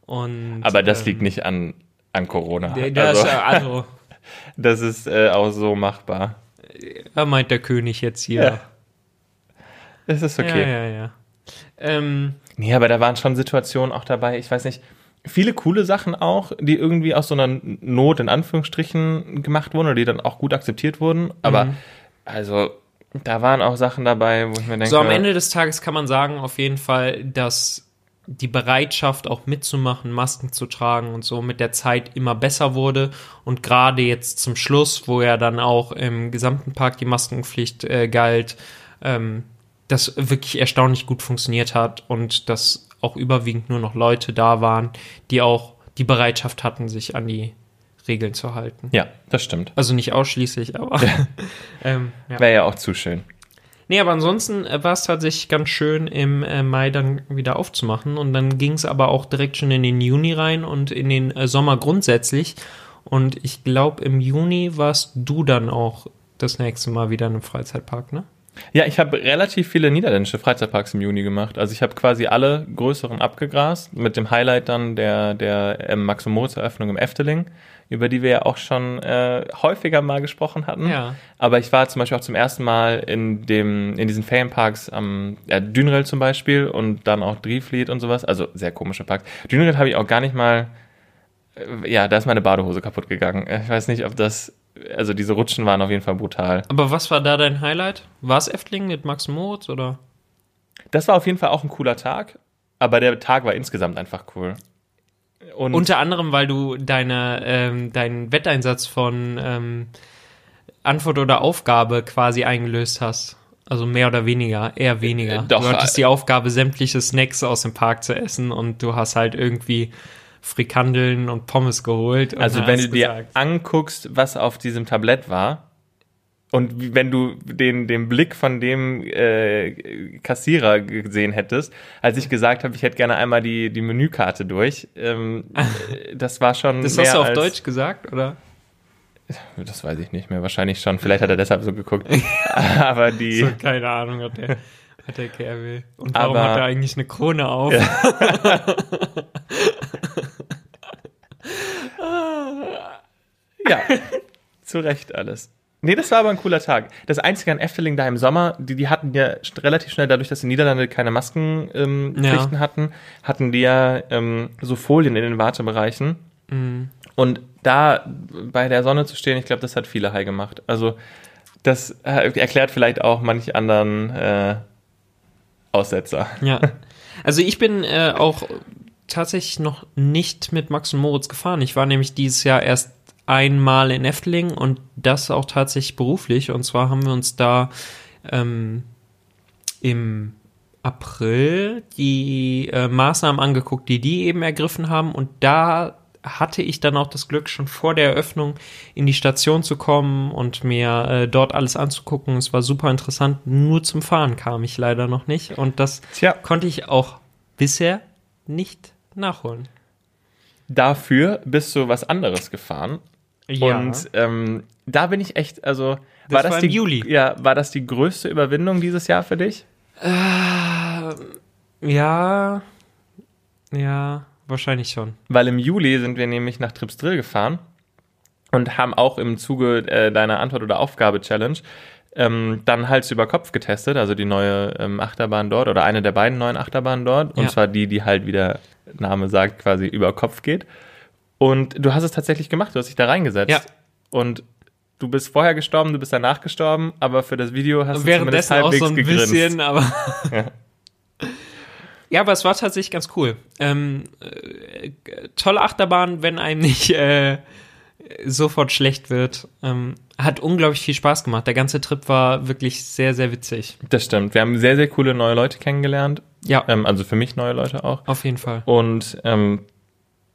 Und, Aber das ähm, liegt nicht an, an Corona. Das, also, also, das ist äh, auch so machbar. da meint der König jetzt hier. Ja. Es ist okay. ja, ja. ja. Ähm, Nee, aber da waren schon Situationen auch dabei, ich weiß nicht, viele coole Sachen auch, die irgendwie aus so einer Not in Anführungsstrichen gemacht wurden oder die dann auch gut akzeptiert wurden. Aber Mhm. also, da waren auch Sachen dabei, wo ich mir denke, so am Ende des Tages kann man sagen, auf jeden Fall, dass die Bereitschaft auch mitzumachen, Masken zu tragen und so mit der Zeit immer besser wurde und gerade jetzt zum Schluss, wo ja dann auch im gesamten Park die Maskenpflicht äh, galt, ähm, das wirklich erstaunlich gut funktioniert hat und dass auch überwiegend nur noch Leute da waren, die auch die Bereitschaft hatten, sich an die Regeln zu halten. Ja, das stimmt. Also nicht ausschließlich, aber ähm, ja. Wäre ja auch zu schön. Nee, aber ansonsten äh, war es tatsächlich ganz schön, im äh, Mai dann wieder aufzumachen. Und dann ging es aber auch direkt schon in den Juni rein und in den äh, Sommer grundsätzlich. Und ich glaube, im Juni warst du dann auch das nächste Mal wieder in einem Freizeitpark, ne? Ja, ich habe relativ viele niederländische Freizeitparks im Juni gemacht. Also ich habe quasi alle größeren abgegrast, mit dem Highlight dann der, der ähm, Max- und Moritz-Eröffnung im Efteling, über die wir ja auch schon äh, häufiger mal gesprochen hatten. Ja. Aber ich war zum Beispiel auch zum ersten Mal in, dem, in diesen Ferienparks am ja, Dünrel zum Beispiel und dann auch Driefliet und sowas. Also sehr komische Parks. Dünrel habe ich auch gar nicht mal, äh, ja, da ist meine Badehose kaputt gegangen. Ich weiß nicht, ob das, also diese Rutschen waren auf jeden Fall brutal. Aber was war da dein Highlight? War es Efteling mit Max Moritz oder? Das war auf jeden Fall auch ein cooler Tag, aber der Tag war insgesamt einfach cool. Und Unter anderem, weil du deine, ähm, deinen Wetteinsatz von ähm, Antwort oder Aufgabe quasi eingelöst hast. Also mehr oder weniger, eher weniger. Äh, doch, du hattest äh, die Aufgabe, sämtliche Snacks aus dem Park zu essen und du hast halt irgendwie Frikandeln und Pommes geholt. und Also wenn du dir gesagt, anguckst, was auf diesem Tablett war und wenn du den, den Blick von dem äh, Kassierer gesehen hättest, als ich gesagt habe, ich hätte gerne einmal die, die Menükarte durch, ähm, äh, das war schon das hast du auf Deutsch gesagt, oder? Das weiß ich nicht mehr, wahrscheinlich schon. Vielleicht hat er deshalb so geguckt. Aber die... So, keine Ahnung, hat der, hat der will. Und warum Aber- hat er eigentlich eine Krone auf? Ja, zu Recht alles. Nee, das war aber ein cooler Tag. Das Einzige an Efteling da im Sommer, die, die hatten ja relativ schnell, dadurch, dass die Niederlande keine Maskenpflichten ähm, Ja. Hatten, hatten die ja ähm, so Folien in den Wartebereichen. Mhm. Und da bei der Sonne zu stehen, ich glaube, das hat viele high gemacht. Also das äh, erklärt vielleicht auch manch anderen äh, Aussetzer. Ja. Also ich bin äh, auch tatsächlich noch nicht mit Max und Moritz gefahren. Ich war nämlich dieses Jahr erst einmal in Efteling und das auch tatsächlich beruflich. Und zwar haben wir uns da ähm, im April die äh, Maßnahmen angeguckt, die die eben ergriffen haben. Und da hatte ich dann auch das Glück, schon vor der Eröffnung in die Station zu kommen und mir äh, dort alles anzugucken. Es war super interessant. Nur zum Fahren kam ich leider noch nicht. Und das Tja. konnte ich auch bisher nicht nachholen. Dafür bist du was anderes gefahren. Und ähm, da bin ich echt, also Das war die, im Juli. Ja, war das die größte Überwindung dieses Jahr für dich? ja, ja, wahrscheinlich schon. Weil im Juli sind wir nämlich nach Tripsdrill gefahren und haben auch im Zuge äh, deiner Antwort- oder Aufgabe-Challenge ähm, dann Hals über Kopf getestet, also die neue ähm, Achterbahn dort oder eine der beiden neuen Achterbahnen dort. Und Ja. zwar die, die halt, wie der Name sagt, quasi über Kopf geht. Und du hast es tatsächlich gemacht, du hast dich da reingesetzt. Ja. Und du bist vorher gestorben, du bist danach gestorben, aber für das Video hast du zumindest Währenddessen auch halbwegs so ein gegrinst. bisschen, aber. Ja. Ja, aber es war tatsächlich ganz cool. Ähm, äh, tolle Achterbahn, wenn einem nicht äh, sofort schlecht wird. Ähm, hat unglaublich viel Spaß gemacht. Der ganze Trip war wirklich sehr, sehr witzig. Das stimmt. Wir haben sehr, sehr coole neue Leute kennengelernt. Ja, Ähm, also für mich neue Leute auch. auf jeden Fall. Und ähm,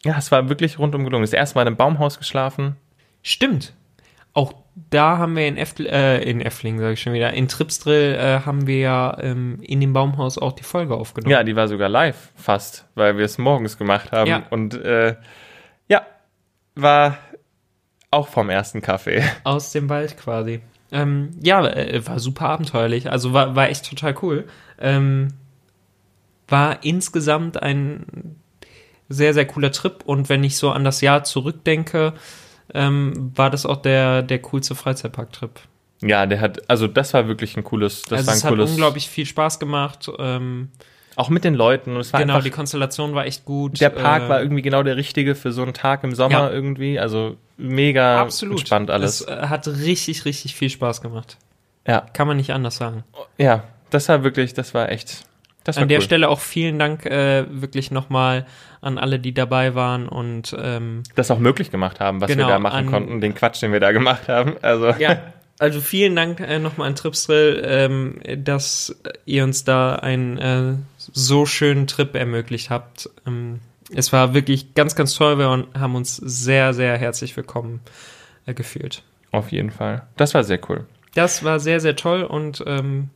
ja, es war wirklich rundum gelungen. Das erste Mal im Baumhaus geschlafen. Stimmt. Auch da haben wir in, Effl äh, in Effling, sage ich schon wieder, in Tripsdrill äh, haben wir ja ähm, in dem Baumhaus auch die Folge aufgenommen. Ja, die war sogar live fast, weil wir es morgens gemacht haben. Ja. Und äh, ja, war auch vom ersten Kaffee. Aus dem Wald quasi. Ähm, ja, äh, war super abenteuerlich. Also war, war echt total cool. Ähm, war insgesamt ein sehr, sehr cooler Trip. Und wenn ich so an das Jahr zurückdenke, ähm, war das auch der, der coolste Freizeitpark-Trip. Ja, der hat, also das war wirklich ein cooles, das also war ein es hat cooles. unglaublich viel Spaß gemacht. Ähm, Auch mit den Leuten. Und es war genau, einfach, die Konstellation war echt gut. der Park Äh, war irgendwie genau der richtige für so einen Tag im Sommer Ja. irgendwie. Also mega absolut entspannt alles. Es äh, hat richtig, richtig viel Spaß gemacht. ja, Kann man nicht anders sagen. ja, das war wirklich, das war echt. An der cool. Stelle auch vielen Dank äh, wirklich nochmal an alle, die dabei waren und ähm, das auch möglich gemacht haben, was Genau, wir da machen an- konnten, den Quatsch, den wir da gemacht haben. Also ja, also vielen Dank äh, nochmal an Tripsdrill, ähm, dass ihr uns da einen äh, so schönen Trip ermöglicht habt. Ähm, es war wirklich ganz, ganz toll. Wir haben uns sehr, sehr herzlich willkommen äh, gefühlt. auf jeden Fall. Das war sehr cool. Das war sehr, sehr toll und ähm,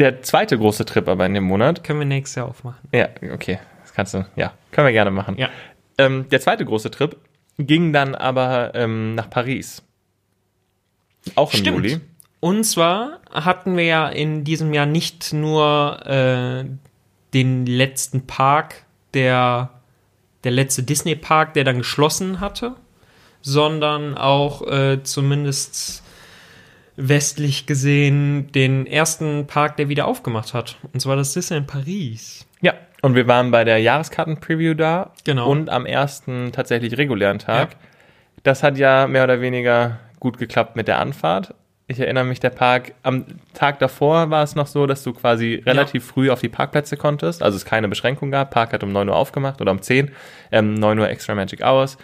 Der zweite große Trip aber in dem Monat. können wir nächstes Jahr aufmachen. Ja, okay. Das kannst du, ja, können wir gerne machen. Ja. Ähm, der zweite große Trip ging dann aber ähm, nach Paris. Auch im Stimmt. Juli. Und zwar hatten wir ja in diesem Jahr nicht nur äh, den letzten Park, der, der letzte Disney-Park, der dann geschlossen hatte, sondern auch äh, zumindest westlich gesehen den ersten Park, der wieder aufgemacht hat. Und zwar das Disney in Paris. Ja. Und wir waren bei der Jahreskarten-Preview da. Genau. Und am ersten tatsächlich regulären Tag. Ja. Das hat ja mehr oder weniger gut geklappt mit der Anfahrt. Ich erinnere mich, der Park, am Tag davor war es noch so, dass du quasi relativ früh auf die Parkplätze konntest, also es keine Beschränkung gab. Park hat um 9 Uhr aufgemacht oder um 10, ähm, 9 Uhr Extra Magic Hours.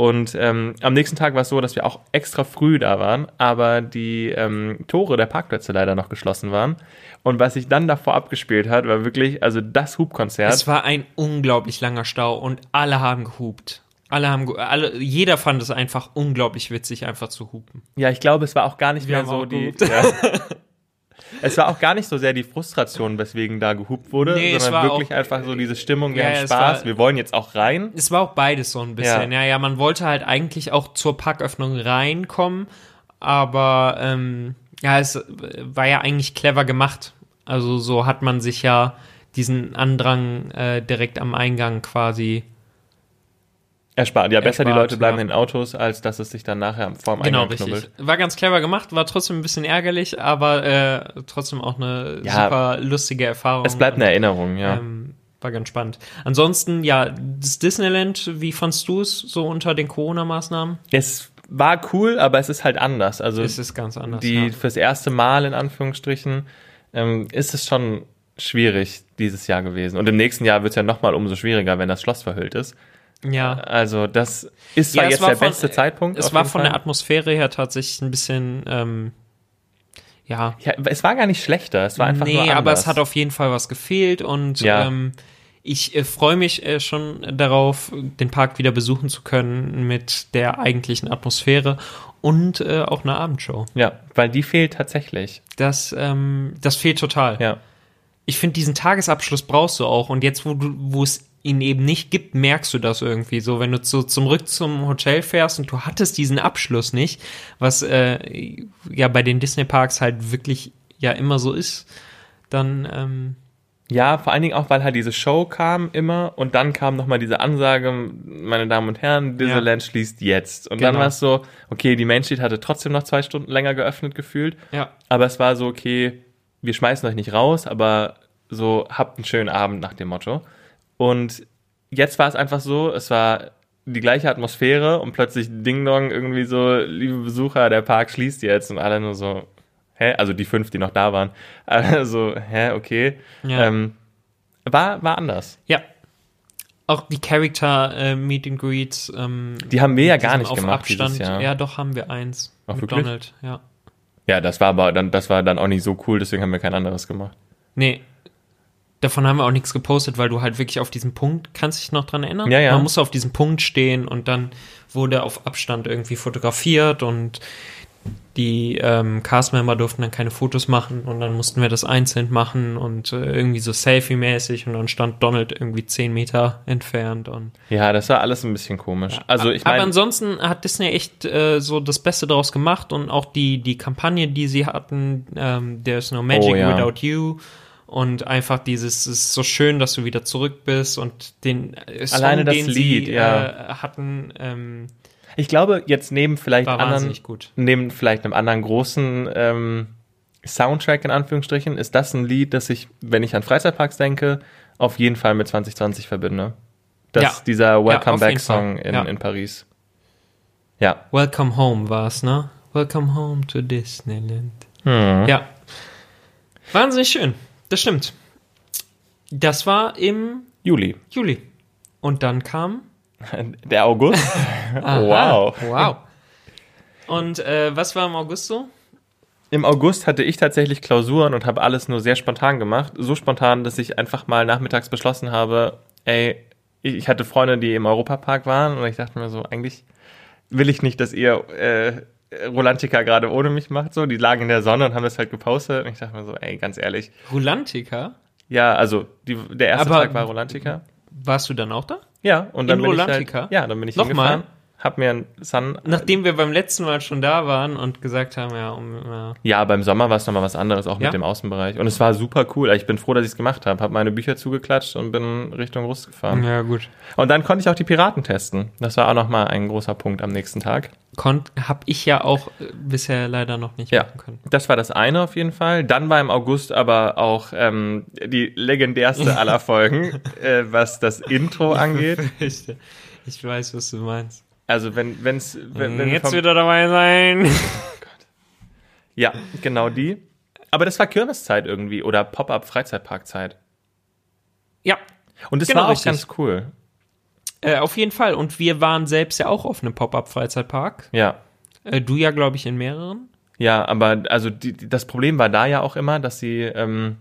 Und ähm, am nächsten Tag war es so, dass wir auch extra früh da waren, aber die ähm, Tore der Parkplätze leider noch geschlossen waren. Und was sich dann davor abgespielt hat, war wirklich, also das Hubkonzert. Es war ein unglaublich langer Stau und alle haben gehupt. Alle haben, alle, jeder fand es einfach unglaublich witzig, einfach zu hupen. Ja, ich glaube, es war auch gar nicht Wir mehr so die. Ja. es war auch gar nicht so sehr die Frustration, weswegen da gehupt wurde, Nee, es sondern war wirklich auch- einfach so diese Stimmung, wir Ja, haben Spaß, war- wir wollen jetzt auch rein. Es war auch beides so ein bisschen. Ja. Ja, ja, man wollte halt eigentlich auch zur Parköffnung reinkommen, aber ähm, ja, es war ja eigentlich clever gemacht. Also so hat man sich ja diesen Andrang äh, direkt am Eingang quasi Erspart. Ja, besser die Erspart, Leute bleiben ja. in den Autos, als dass es sich dann nachher vorm Genau, Eingang richtig. knubbelt. War ganz clever gemacht, war trotzdem ein bisschen ärgerlich, aber äh, trotzdem auch eine Ja, super lustige Erfahrung. Es bleibt eine Und, Erinnerung, ja. ähm, war ganz spannend. Ansonsten, ja, das Disneyland, wie fandst du es so unter den Corona-Maßnahmen? es war cool, aber es ist halt anders. Also Es ist ganz anders. die ja. fürs erste Mal in Anführungsstrichen ähm, ist es schon schwierig dieses Jahr gewesen. Und im nächsten Jahr wird es ja nochmal umso schwieriger, wenn das Schloss verhüllt ist. Ja. Also das ist zwar Ja, es jetzt war der von- beste Zeitpunkt. Es war von Fall. der Atmosphäre her tatsächlich ein bisschen, ähm, ja, Ja, es war gar nicht schlechter, es war einfach nee, nur anders. aber es hat auf jeden Fall was gefehlt und Ja. ähm, ich äh, freue mich äh, schon darauf, den Park wieder besuchen zu können mit der eigentlichen Atmosphäre und äh, auch einer Abendshow. Ja, weil die fehlt tatsächlich. Das, ähm, das fehlt total. Ja. Ich finde, diesen Tagesabschluss brauchst du auch. Und jetzt, wo du, wo es ihn eben nicht gibt, merkst du das irgendwie so. Wenn du zu, zurück zum Hotel fährst und du hattest diesen Abschluss nicht, was äh, ja bei den Disney-Parks halt wirklich ja immer so ist, dann ähm, Ja, vor allen Dingen auch, weil halt diese Show kam immer und dann kam nochmal diese Ansage, meine Damen und Herren, Disneyland schließt jetzt. Und dann Genau. war es so, okay, die Main Street hatte trotzdem noch zwei Stunden länger geöffnet gefühlt, ja. aber es war so, okay, wir schmeißen euch nicht raus, aber so, habt einen schönen Abend nach dem Motto. Und jetzt war es einfach so, es war die gleiche Atmosphäre und plötzlich Ding Dong irgendwie so, liebe Besucher, der Park schließt jetzt und alle nur so, hä? Also die fünf, die noch da waren. Also, hä, okay. Ja. Ähm, war, war anders. Ja. Auch die Character äh, Meet and Greets. Ähm, Die haben wir ja gar nicht auf gemacht Abstand. dieses Jahr. Ja, doch haben wir eins. Ach, mit wirklich? Donald, ja. Ja, das war aber dann, das war dann auch nicht so cool, deswegen haben wir kein anderes gemacht. Nee. Davon haben wir auch nichts gepostet, weil du halt wirklich auf diesen Punkt, kannst du dich noch dran erinnern? Ja, ja. Man muss auf diesem Punkt stehen und dann wurde auf Abstand irgendwie fotografiert und die ähm, Castmember durften dann keine Fotos machen und dann mussten wir das einzeln machen und äh, irgendwie so Selfie-mäßig und dann stand Donald irgendwie zehn Meter entfernt und Ja, das war alles ein bisschen komisch. Also ich aber meine, ansonsten hat Disney echt äh, so das Beste daraus gemacht und auch die, die Kampagne, die sie hatten, ähm, There's no magic Oh, ja. without you. Und einfach dieses, es ist so schön, dass du wieder zurück bist und den äh, Song, Alleine das den Lied, sie ja. äh, hatten, ähm, ich glaube, jetzt neben vielleicht anderen, neben vielleicht einem anderen großen ähm, Soundtrack in Anführungsstrichen, ist das ein Lied, das ich, wenn ich an Freizeitparks denke, auf jeden Fall mit 2020 verbinde. Das Ja. dieser Welcome auf Back Song in, Ja. in Paris. Ja. Welcome Home war es, ne? Welcome Home to Disneyland. Hm. Ja. Wahnsinnig schön. Das stimmt. Das war im Juli. Juli. Und dann kam Der August. Wow. Wow. Und äh, was war im August so? Im August hatte ich tatsächlich Klausuren und habe alles nur sehr spontan gemacht. So spontan, dass ich einfach mal nachmittags beschlossen habe, ey, ich ich hatte Freunde, die im Europapark waren und ich dachte mir so, eigentlich will ich nicht, dass ihr äh, Rolantica gerade ohne mich macht. So, die lagen in der Sonne und haben das halt gepostet und ich dachte mir so, ey, ganz ehrlich. Rulantica? Ja, also die, der erste Aber- Tag war Rolantica. Warst du dann auch da? Ja, und dann In bin ich Rolantica? halt, ja, dann bin ich Nochmal? hingefahren, hab mir ein Sun Nachdem wir beim letzten Mal schon da waren und gesagt haben, ja, um, ja. Ja, beim Sommer war es nochmal was anderes, auch Ja? mit dem Außenbereich. Und es war super cool. Ich bin froh, dass ich es gemacht habe. Habe meine Bücher zugeklatscht und bin Richtung Rust gefahren. ja gut. Und dann konnte ich auch die Piraten testen. Das war auch nochmal ein großer Punkt am nächsten Tag. Kon hab ich ja auch äh, bisher leider noch nicht Ja, machen können. das war das eine auf jeden Fall. Dann war im August aber auch ähm, die legendärste aller Folgen, äh, was das Intro angeht. Ich, ich weiß, was du meinst. Also wenn wenn's wenn, wenn wir Jetzt wieder dabei sein. ja genau die. Aber das war Kirmeszeit irgendwie oder Pop-up Freizeitparkzeit. ja, Und es Genau, war auch richtig. ganz cool. Äh, auf jeden Fall. Und wir waren selbst ja auch auf einem Pop-Up-Freizeitpark. Ja. Äh, du ja, glaube ich, in mehreren. Ja, aber also die, das Problem war da ja auch immer, dass sie ähm,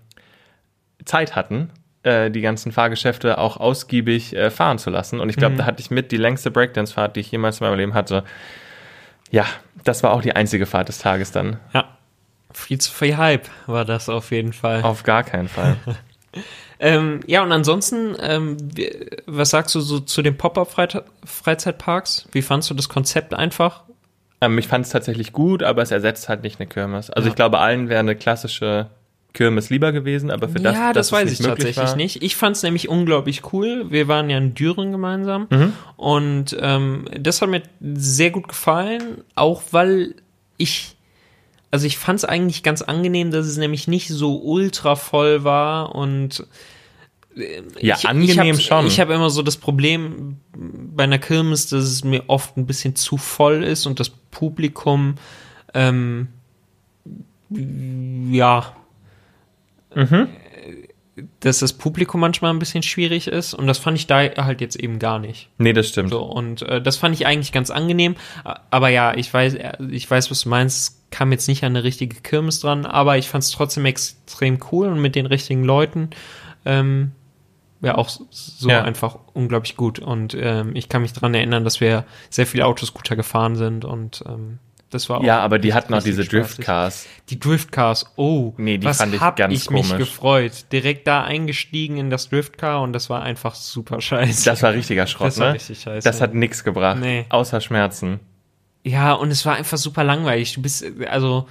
Zeit hatten, äh, die ganzen Fahrgeschäfte auch ausgiebig äh, fahren zu lassen. Und ich glaube, da hatte ich mit die längste Breakdance-Fahrt, die ich jemals in meinem Leben hatte. Ja, das war auch die einzige Fahrt des Tages dann. Ja. Viel zu viel Hype war das auf jeden Fall. Auf gar keinen Fall. Ähm, ja, und ansonsten, ähm, was sagst du so zu den Pop-Up-Freizeitparks? Wie fandst du das Konzept einfach? ähm, ich fand es tatsächlich gut, aber es ersetzt halt nicht eine Kirmes. Also Ja. ich glaube, allen wäre eine klassische Kirmes lieber gewesen, aber für das, ja, das weiß ich tatsächlich war, nicht. Ich fand es nämlich unglaublich cool. Wir waren ja in Düren gemeinsam Mhm. und ähm, das hat mir sehr gut gefallen, auch weil ich, also ich fand es eigentlich ganz angenehm, dass es nämlich nicht so ultra voll war und Ja, ich, angenehm ich schon. Ich habe immer so das Problem bei einer Kirmes, dass es mir oft ein bisschen zu voll ist und das Publikum, ähm, ja, Mhm. dass das Publikum manchmal ein bisschen schwierig ist und das fand ich da halt jetzt eben gar nicht. Nee, das stimmt. So und äh, das fand ich eigentlich ganz angenehm, aber ja, ich weiß, ich weiß, was du meinst. Kam jetzt nicht an eine richtige Kirmes dran, aber ich fand es trotzdem extrem cool und mit den richtigen Leuten ähm, ja auch so Ja. einfach unglaublich gut und ähm, ich kann mich dran erinnern, dass wir sehr viele Autoscooter gefahren sind und ähm, das war auch Ja, aber die hatten auch diese spaßig. Driftcars. Die Driftcars, oh, Nee, die was fand ich hab ganz ich mich komisch. gefreut. Direkt da eingestiegen in das Driftcar und das war einfach super scheiße. Das war richtiger Schrott, Das war ne? richtig scheiße. Das hat nichts gebracht. Nee. Außer Schmerzen. Ja, und es war einfach super langweilig. Du bist, also,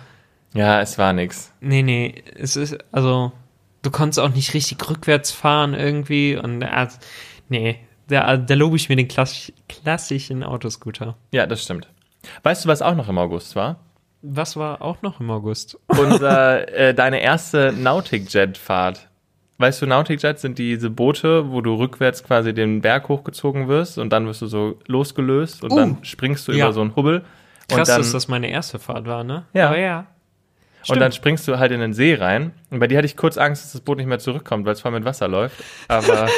Ja, es war nix. nee, nee, es ist, also, du konntest auch nicht richtig rückwärts fahren irgendwie und, äh, nee, da, da lobe ich mir den klassisch, klassischen Autoscooter. Ja, das stimmt. Weißt du, was auch noch im August war? Was war auch noch im August? Unser, äh, deine erste Nautic-Jet-Fahrt. Weißt du, Nautic-Jets sind diese Boote, wo du rückwärts quasi den Berg hochgezogen wirst und dann wirst du so losgelöst und Uh, dann springst du ja. über so einen Hubbel. Krass, dann, dass das meine erste Fahrt war, ne? Ja. Aber ja. und dann springst du halt in den See rein. Und bei dir hatte ich kurz Angst, dass das Boot nicht mehr zurückkommt, weil es voll mit Wasser läuft. Aber,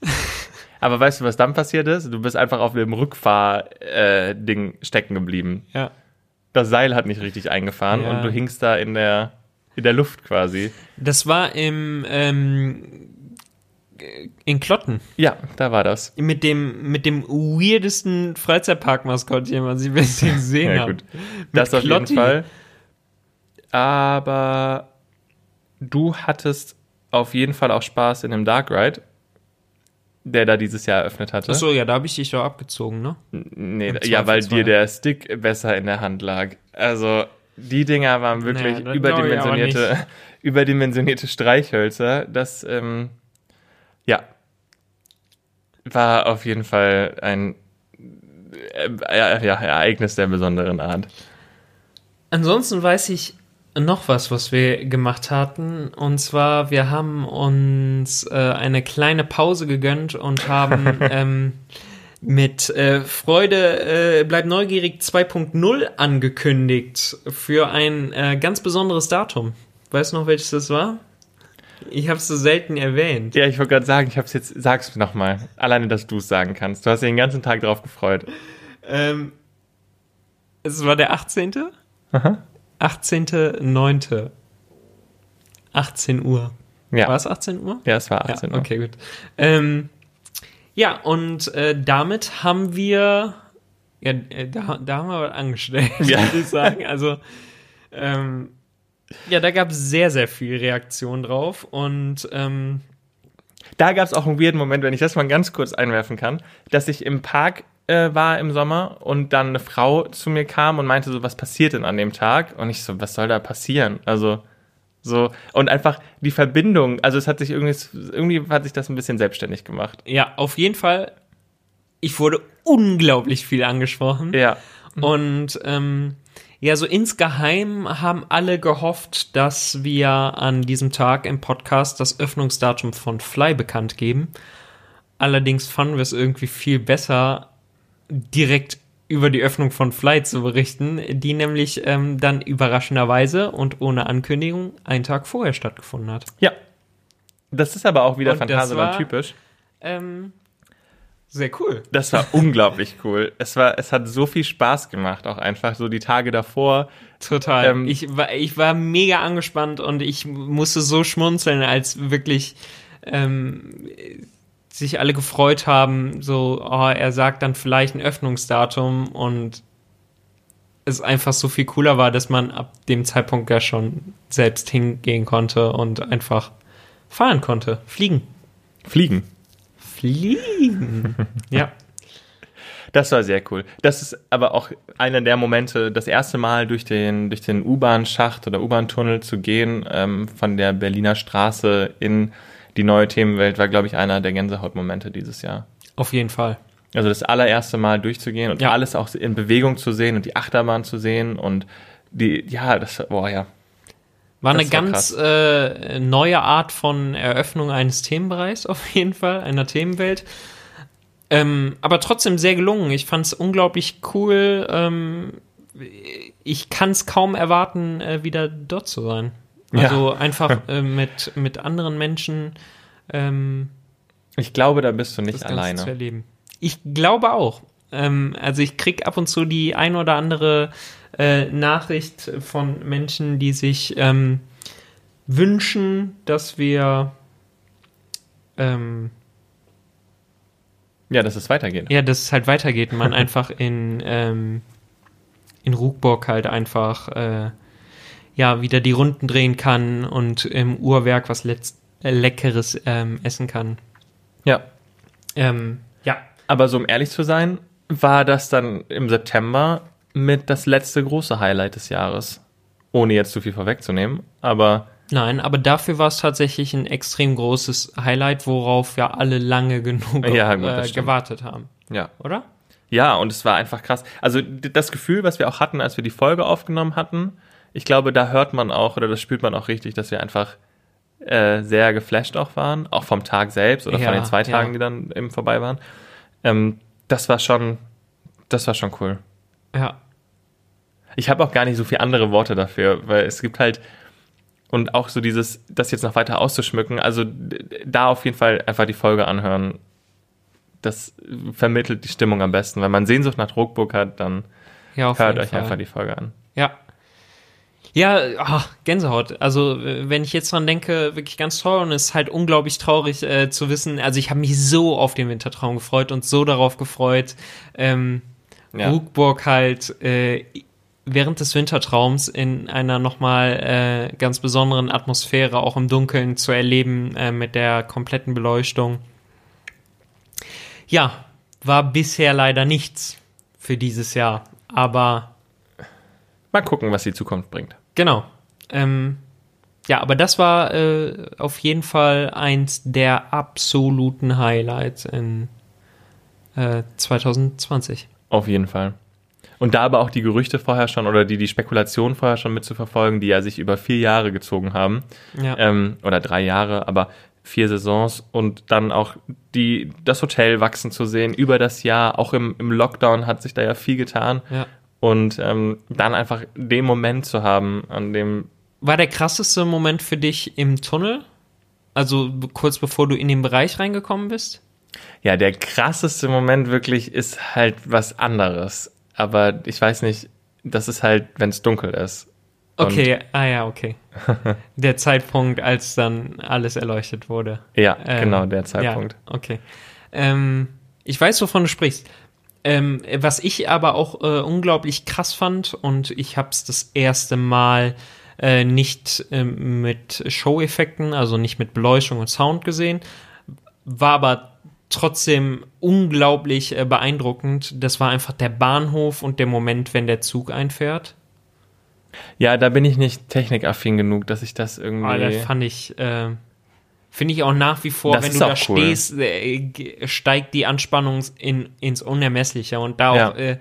aber weißt du, was dann passiert ist? Du bist einfach auf dem Rückfahr-Ding stecken geblieben. Ja. Das Seil hat nicht richtig eingefahren Ja. und du hingst da in der, in der Luft quasi. Das war im, ähm, in Klotten. Ja, da war das. Mit dem, mit dem weirdesten Freizeitpark-Maskottchen, was ich bisher gesehen Ja, habe. gut. Das auf Klotti. jeden Fall. Aber du hattest auf jeden Fall auch Spaß in dem Dark Ride, der da dieses Jahr eröffnet hatte. Achso, ja, da habe ich dich doch abgezogen, ne? Nee, ja, weil dir der Stick besser in der Hand lag. Also, die Dinger waren wirklich das überdimensionierte, überdimensionierte Streichhölzer. Das, ähm, ja, war auf jeden Fall ein äh, ja, ja, Ereignis der besonderen Art. Ansonsten weiß ich noch was, was wir gemacht hatten. Und zwar, wir haben uns äh, eine kleine Pause gegönnt und haben ähm, mit äh, Freude äh, Bleib neugierig 2.0 angekündigt für ein äh, ganz besonderes Datum. Weißt du noch, welches das war? Ich habe es so selten erwähnt. Ja, ich wollte gerade sagen, ich hab's jetzt, sag's nochmal. Alleine, dass du es sagen kannst. Du hast dich den ganzen Tag drauf gefreut. Ähm, es war der 18. Aha. 18.9. 18 Uhr. Ja. War es 18 Uhr? Ja, es war 18 ja, Uhr. okay, gut. Ähm, ja, und äh, damit haben wir, ja, äh, da, da haben wir was angestellt, Ja. würde ich sagen. Also, ähm, ja, da gab es sehr, sehr viel Reaktion drauf und ähm, Da gab es auch einen weirden Moment, wenn ich das mal ganz kurz einwerfen kann, dass ich im Park äh, war im Sommer und dann eine Frau zu mir kam und meinte so, was passiert denn an dem Tag? Und ich so, was soll da passieren? Also so und einfach die Verbindung, also es hat sich irgendwie, irgendwie hat sich das ein bisschen selbstständig gemacht. ja, auf jeden Fall, ich wurde unglaublich viel angesprochen. Ja, Und ähm, ja, so insgeheim haben alle gehofft, dass wir an diesem Tag im Podcast das Öffnungsdatum von Fly bekannt geben. Allerdings fanden wir es irgendwie viel besser, direkt über die Öffnung von Fly zu berichten, die nämlich ähm, dann überraschenderweise und ohne Ankündigung einen Tag vorher stattgefunden hat. ja. Das ist aber auch wieder Phantasialand typisch. Ähm, Sehr cool. Das war unglaublich cool. Es war, es hat so viel Spaß gemacht, auch einfach so die Tage davor. Total. Ähm, ich, war, ich war mega angespannt und ich musste so schmunzeln, als wirklich ähm, sich alle gefreut haben, so, oh, er sagt dann vielleicht ein Öffnungsdatum und es einfach so viel cooler war, dass man ab dem Zeitpunkt ja schon selbst hingehen konnte und einfach fahren konnte. Fliegen. Fliegen. Fliegen. ja. Das war sehr cool. Das ist aber auch einer der Momente, das erste Mal durch den, durch den U-Bahn-Schacht oder U-Bahn-Tunnel zu gehen, ähm, von der Berliner Straße in die neue Themenwelt, war, glaube ich, einer der Gänsehautmomente dieses Jahr. Auf jeden Fall. Also das allererste Mal durchzugehen und Ja. alles auch in Bewegung zu sehen und die Achterbahn zu sehen und die, ja, das, boah, ja. War Das eine war ganz äh, neue Art von Eröffnung eines Themenbereichs auf jeden Fall, einer Themenwelt. Ähm, aber trotzdem sehr gelungen. Ich fand es unglaublich cool. Ähm, ich kann es kaum erwarten, äh, wieder dort zu sein. Ja. Also einfach äh, mit, mit anderen Menschen ähm, Ich glaube, da bist du nicht Ganze zu alleine. erleben. Ich glaube auch. Ähm, also ich krieg ab und zu die ein oder andere äh, Nachricht von Menschen, die sich ähm, wünschen, dass wir ähm, Ja, dass es weitergeht. ja, dass es halt weitergeht man einfach in ähm, in Ruckburg halt einfach äh, ja wieder die Runden drehen kann und im Uhrwerk was letzt, äh, leckeres ähm, essen kann. Ja. Ähm, ja, Aber so um ehrlich zu sein, war das dann im September mit das letzte große Highlight des Jahres. Ohne jetzt zu viel vorwegzunehmen. Aber Nein, aber dafür war es tatsächlich ein extrem großes Highlight, worauf ja alle lange genug Ja, gut, äh, gewartet haben, ja. oder? Ja, und es war einfach krass. Also das Gefühl, was wir auch hatten, als wir die Folge aufgenommen hatten, ich glaube, da hört man auch oder das spürt man auch richtig, dass wir einfach äh, sehr geflasht auch waren, auch vom Tag selbst oder Ja, von den zwei Tagen, ja. die dann eben vorbei waren. Ähm, das war schon, das war schon cool. Ja, Ich habe auch gar nicht so viele andere Worte dafür, weil es gibt halt und auch so dieses, das jetzt noch weiter auszuschmücken, also da auf jeden Fall einfach die Folge anhören. Das vermittelt die Stimmung am besten. Wenn man Sehnsucht nach Ruckburg hat, dann ja, hört euch Fall. einfach die Folge an. Ja. Ja, ach, Gänsehaut. Also, wenn ich jetzt dran denke, wirklich ganz toll und es ist halt unglaublich traurig äh, zu wissen. Also, ich habe mich so auf den Wintertraum gefreut und so darauf gefreut, ähm, Ja. Ruckburg halt äh, während des Wintertraums in einer nochmal äh, ganz besonderen Atmosphäre auch im Dunkeln zu erleben äh, mit der kompletten Beleuchtung. Ja, war bisher leider nichts für dieses Jahr, aber Mal gucken, was die Zukunft bringt. Genau. Ähm, ja, aber das war äh, auf jeden Fall eins der absoluten Highlights in äh, 2020. Auf jeden Fall. Und da aber auch die Gerüchte vorher schon oder die, die Spekulation vorher schon mitzuverfolgen, die ja sich über vier Jahre gezogen haben. Ja. ähm, oder drei Jahre, aber vier Saisons und dann auch die, das Hotel wachsen zu sehen über das Jahr. Auch im, im Lockdown hat sich da ja viel getan. ja. Und ähm, dann einfach den Moment zu haben, an dem, War der krasseste Moment für dich im Tunnel? Also kurz bevor du in den Bereich reingekommen bist? ja, der krasseste Moment wirklich ist halt was anderes. Aber ich weiß nicht, das ist halt, wenn es dunkel ist. Und- Okay, ah ja, okay. der Zeitpunkt, als dann alles erleuchtet wurde. Ja, Ähm, genau, der Zeitpunkt. Ja, okay. Ähm, ich weiß, wovon du sprichst. Ähm, was ich aber auch äh, unglaublich krass fand und ich habe es das erste Mal äh, nicht ähm, mit Show-Effekten, also nicht mit Beleuchtung und Sound gesehen, war aber trotzdem unglaublich äh, beeindruckend. Das war einfach der Bahnhof und der Moment, wenn der Zug einfährt. Ja, da bin ich nicht technikaffin genug, dass ich das irgendwie. Ah, das fand ich, äh, finde ich auch nach wie vor, Das wenn du da cool. stehst, äh, steigt die Anspannung in, ins Unermessliche und da Ja. auch äh,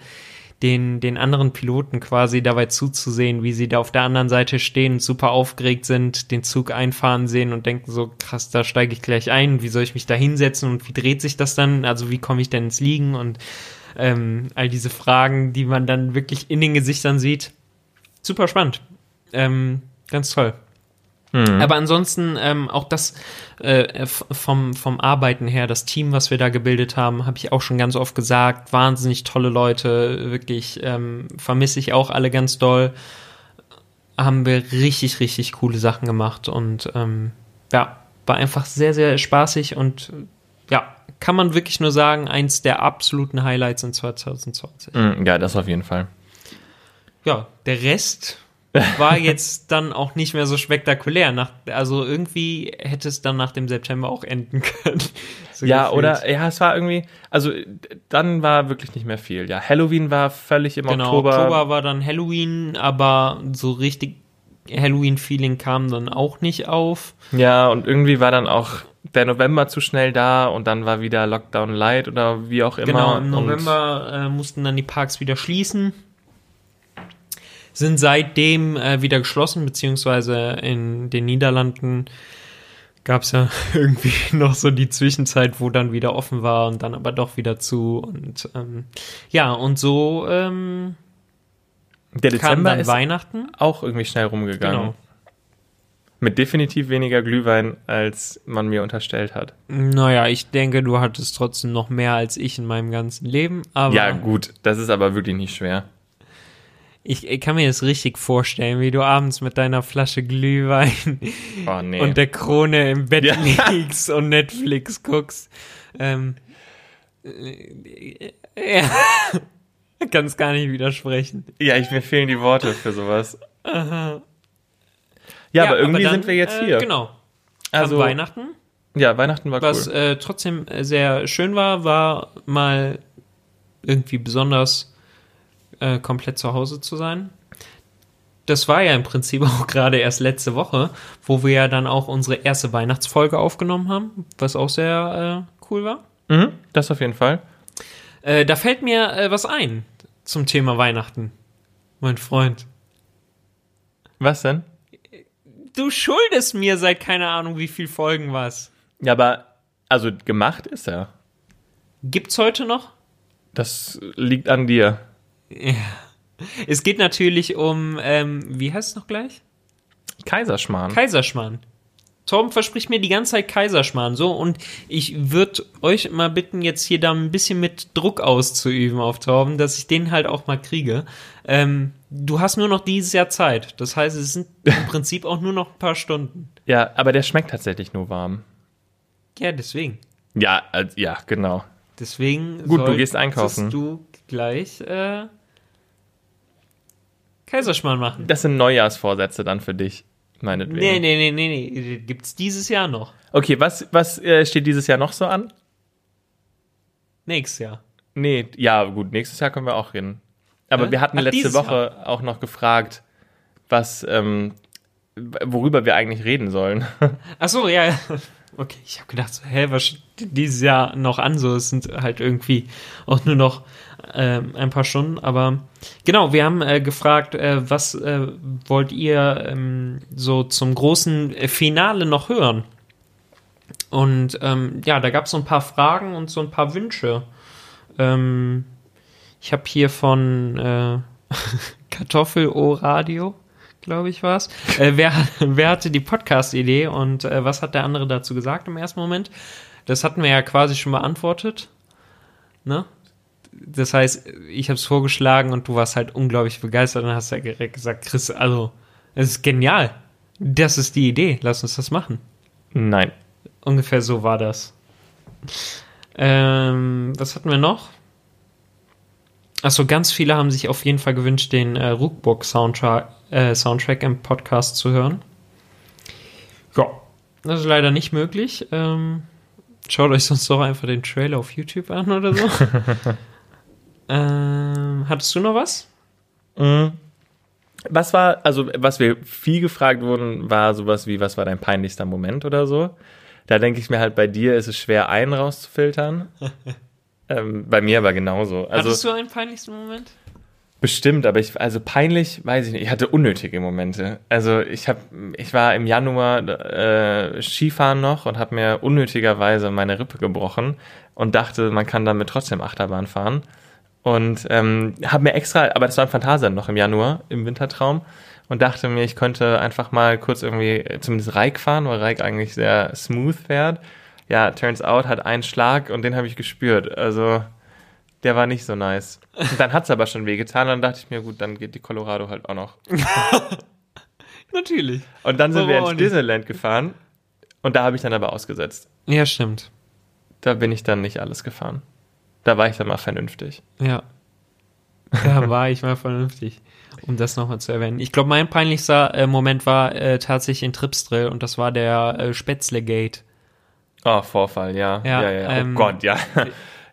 den, den anderen Piloten quasi dabei zuzusehen, wie sie da auf der anderen Seite stehen und super aufgeregt sind, den Zug einfahren sehen und denken so, krass, da steige ich gleich ein, wie soll ich mich da hinsetzen und wie dreht sich das dann, also wie komme ich denn ins Liegen und ähm, all diese Fragen, die man dann wirklich in den Gesichtern sieht. Super spannend. Ähm, ganz toll. Aber ansonsten ähm, auch das äh, f- vom, vom Arbeiten her, das Team, was wir da gebildet haben, habe ich auch schon ganz oft gesagt, wahnsinnig tolle Leute, wirklich ähm, vermisse ich auch alle ganz doll. Haben wir richtig, richtig coole Sachen gemacht und ähm, ja, war einfach sehr, sehr spaßig und äh, ja, kann man wirklich nur sagen, eins der absoluten Highlights in 2020. Mm, Ja, das auf jeden Fall. Ja, der Rest war jetzt dann auch nicht mehr so spektakulär. Nach, also irgendwie hätte es dann nach dem September auch enden können. So Ja, gefühlt. oder, ja, es war irgendwie, also dann war wirklich nicht mehr viel. Ja, Halloween war völlig im Genau, Oktober. Oktober. war dann Halloween, aber so richtig Halloween-Feeling kam dann auch nicht auf. Ja, und irgendwie war dann auch der November zu schnell da und dann war wieder Lockdown Light oder wie auch immer. Genau, im November äh, mussten dann die Parks wieder schließen. Sind seitdem äh, wieder geschlossen, beziehungsweise in den Niederlanden gab es ja irgendwie noch so die Zwischenzeit, wo dann wieder offen war und dann aber doch wieder zu. Und ähm, ja, und so ähm, der kam Dezember dann ist Weihnachten. auch irgendwie schnell rumgegangen. Genau. Mit definitiv weniger Glühwein, als man mir unterstellt hat. Naja, ich denke, du hattest trotzdem noch mehr als ich in meinem ganzen Leben. Aber Ja, gut, das ist aber wirklich nicht schwer. Ich, ich kann mir das richtig vorstellen, wie du abends mit deiner Flasche Glühwein Oh, nee. und der Krone im Bett Ja. liegst und Netflix guckst. Ähm, äh, ja, kannst gar nicht widersprechen. ja, ich, mir fehlen die Worte für sowas. Ja, aber irgendwie dann, sind wir jetzt äh, hier. Genau. Also, Also Weihnachten, ja, Weihnachten war was cool. äh, trotzdem äh, sehr schön war, war mal irgendwie besonders äh, komplett zu Hause zu sein. Das war ja im Prinzip auch gerade erst letzte Woche, wo wir ja dann auch unsere erste Weihnachtsfolge aufgenommen haben, was auch sehr äh, cool war. Mhm, das auf jeden Fall. Äh, da fällt mir äh, was ein zum Thema Weihnachten, mein Freund. Was denn? Du schuldest mir seit keine Ahnung wie viel Folgen was. Ja, aber, also gemacht ist er. Gibt's heute noch? Das liegt an dir. Es geht natürlich um, ähm, wie heißt es noch gleich? Kaiserschmarrn. Kaiserschmarrn. Torben verspricht mir die ganze Zeit Kaiserschmarrn, so, und ich würde euch mal bitten, jetzt hier da ein bisschen mit Druck auszuüben auf Torben, dass ich den halt auch mal kriege. Ähm, du hast nur noch dieses Jahr Zeit. Das heißt, es sind im Prinzip auch nur noch ein paar Stunden. ja, aber der schmeckt tatsächlich nur warm. Ja, deswegen. Ja, also, ja, genau. Deswegen Gut, du gehst einkaufen. du gleich äh, Kaiserschmarrn machen. Das sind Neujahrsvorsätze dann für dich, meinetwegen. Nee, nee, nee, nee, nee. Gibt's dieses Jahr noch. Okay, was, was äh, steht dieses Jahr noch so an? Nächstes Jahr. Nee, ja, gut, nächstes Jahr können wir auch reden. Aber Hä? wir hatten Ach, letzte Woche auch noch gefragt, was, ähm, worüber wir eigentlich reden sollen. Ach so, ja. Okay, ich habe gedacht, so, hä, was steht dieses Jahr noch an? So, es sind halt irgendwie auch nur noch ähm, ein paar Stunden. Aber genau, wir haben äh, gefragt, äh, was äh, wollt ihr ähm, so zum großen äh, Finale noch hören? Und ähm, ja, da gab es so ein paar Fragen und so ein paar Wünsche. Ähm, ich habe hier von äh, Kartoffel-O-Radio, glaube ich, war es. Äh, wer, wer hatte die Podcast-Idee und äh, was hat der andere dazu gesagt im ersten Moment? Das hatten wir ja quasi schon beantwortet. Ne? Das heißt, ich habe es vorgeschlagen und du warst halt unglaublich begeistert und hast ja direkt gesagt, Chris, also, es ist genial. Das ist die Idee. Lass uns das machen. Nein. Ungefähr so war das. Ähm, was hatten wir noch? Achso, ganz viele haben sich auf jeden Fall gewünscht, den äh, Rookbook-Soundtrack äh, Soundtrack im Podcast zu hören. Ja, das ist leider nicht möglich. Ähm, schaut euch sonst doch einfach den Trailer auf YouTube an oder so. ähm, hattest du noch was? Mhm. Was war, also was wir viel gefragt wurden, war sowas wie, was war dein peinlichster Moment oder so? Da denke ich mir halt, bei dir ist es schwer, einen rauszufiltern. ähm, bei mir aber genauso. Also Hattest du einen peinlichsten Moment? Bestimmt, aber ich, also peinlich, weiß ich nicht. Ich hatte unnötige Momente. Also ich habe, ich war im Januar äh, Skifahren noch und habe mir unnötigerweise meine Rippe gebrochen und dachte, man kann damit trotzdem Achterbahn fahren. Und ähm, habe mir extra, aber das war im Phantasialand noch im Januar, im Wintertraum. und dachte mir, ich könnte einfach mal kurz irgendwie zumindest Reik fahren, weil Reik eigentlich sehr smooth fährt. Ja, turns out hat einen Schlag und den habe ich gespürt. Also der war nicht so nice. Und dann hat's aber schon wehgetan. Dann dachte ich mir, gut, dann geht die Colorado halt auch noch. Natürlich. Und dann sind wir Warum ins? Disneyland gefahren. Und da habe ich dann aber ausgesetzt. Ja, stimmt. Da bin ich dann nicht alles gefahren. Da war ich dann mal vernünftig. Ja. Da war ich mal vernünftig, um das nochmal zu erwähnen. Ich glaube, mein peinlichster äh, Moment war äh, tatsächlich in Tripsdrill und das war der äh, Spätzle-Gate. Oh, Vorfall, ja. Ja, Ja, ja, ja. Oh ähm, Gott, ja.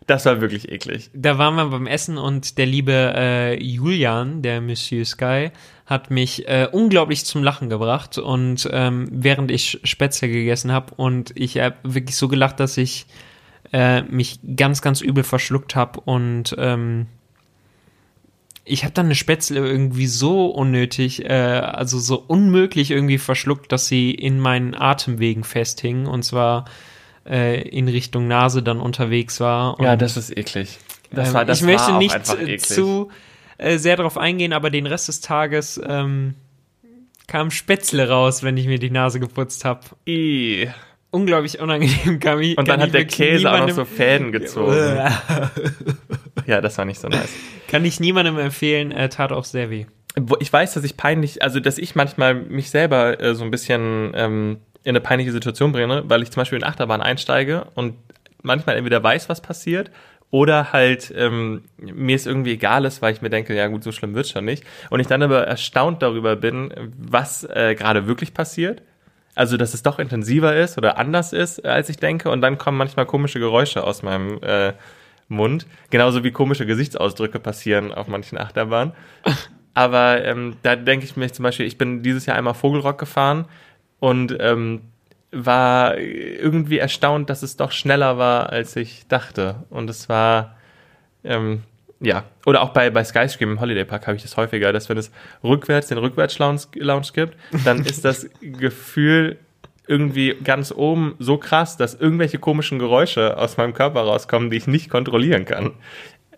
Das war wirklich eklig. Da waren wir beim Essen und der liebe äh, Julian, der Monsieur Sky, hat mich äh, unglaublich zum Lachen gebracht und ähm, während ich Spätzle gegessen habe und ich habe wirklich so gelacht, dass ich äh, mich ganz, ganz übel verschluckt habe und ähm, ich habe dann eine Spätzle irgendwie so unnötig, äh, also so unmöglich irgendwie verschluckt, dass sie in meinen Atemwegen festhing und zwar äh, in Richtung Nase dann unterwegs war. Und Ja, das ist eklig. Das ähm, war, das ich möchte war nicht zu äh, sehr darauf eingehen, aber den Rest des Tages ähm, kam Spätzle raus, wenn ich mir die Nase geputzt habe. Unglaublich unangenehm kam ich. Und dann hat der Käse auch noch so Fäden gezogen. Ja, das war nicht so nice. Kann ich niemandem empfehlen, äh, tat auch sehr weh. Ich weiß, dass ich peinlich, also dass ich manchmal mich selber äh, so ein bisschen ähm, in eine peinliche Situation bringe, weil ich zum Beispiel in Achterbahn einsteige und manchmal entweder weiß, was passiert, oder halt ähm, mir es irgendwie egal ist, weil ich mir denke, ja gut, so schlimm wird's schon nicht. Und ich dann aber erstaunt darüber bin, was äh, gerade wirklich passiert. Also, dass es doch intensiver ist oder anders ist, als ich denke. Und dann kommen manchmal komische Geräusche aus meinem äh, Mund. Genauso wie komische Gesichtsausdrücke passieren auf manchen Achterbahnen. Aber ähm, da denke ich mir zum Beispiel, ich bin dieses Jahr einmal Vogelrock gefahren und ähm, war irgendwie erstaunt, dass es doch schneller war, als ich dachte. Und es war, ähm, ja, oder auch bei, bei Skyscream im Holiday Park habe ich das häufiger, dass wenn es rückwärts den Rückwärts-Lounge Lounge gibt, dann ist das Gefühl irgendwie ganz oben so krass, dass irgendwelche komischen Geräusche aus meinem Körper rauskommen, die ich nicht kontrollieren kann.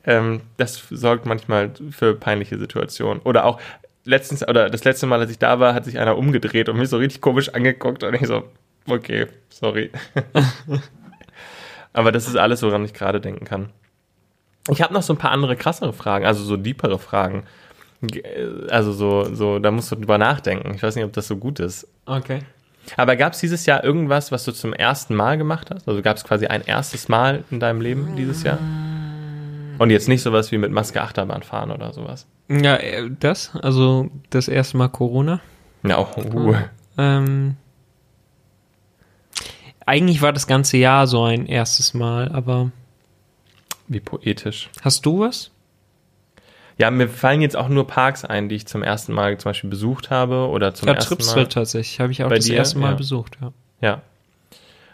Ähm, das sorgt manchmal für peinliche Situationen. Oder auch letztens, oder das letzte Mal, als ich da war, hat sich einer umgedreht und mich so richtig komisch angeguckt und ich so, okay, sorry. Aber das ist alles, woran ich gerade denken kann. Ich habe noch so ein paar andere krassere Fragen, also so deepere Fragen. Ge- Also so, so, da musst du drüber nachdenken. Ich weiß nicht, ob das so gut ist. Okay. Aber gab es dieses Jahr irgendwas, was du zum ersten Mal gemacht hast? Also gab es quasi ein erstes Mal in deinem Leben dieses Jahr? Und jetzt nicht sowas wie mit Maske Achterbahn fahren oder sowas. Ja, äh, das, also das erste Mal Corona. Ja, auch. Uh. Ähm, eigentlich war das ganze Jahr so ein erstes Mal, aber Wie poetisch. hast du was? Ja, mir fallen jetzt auch nur Parks ein, die ich zum ersten Mal zum Beispiel besucht habe oder zum Ja, ersten Tripsville Mal. tatsächlich. Habe ich auch das dir? erste Mal Ja. besucht, ja. Ja.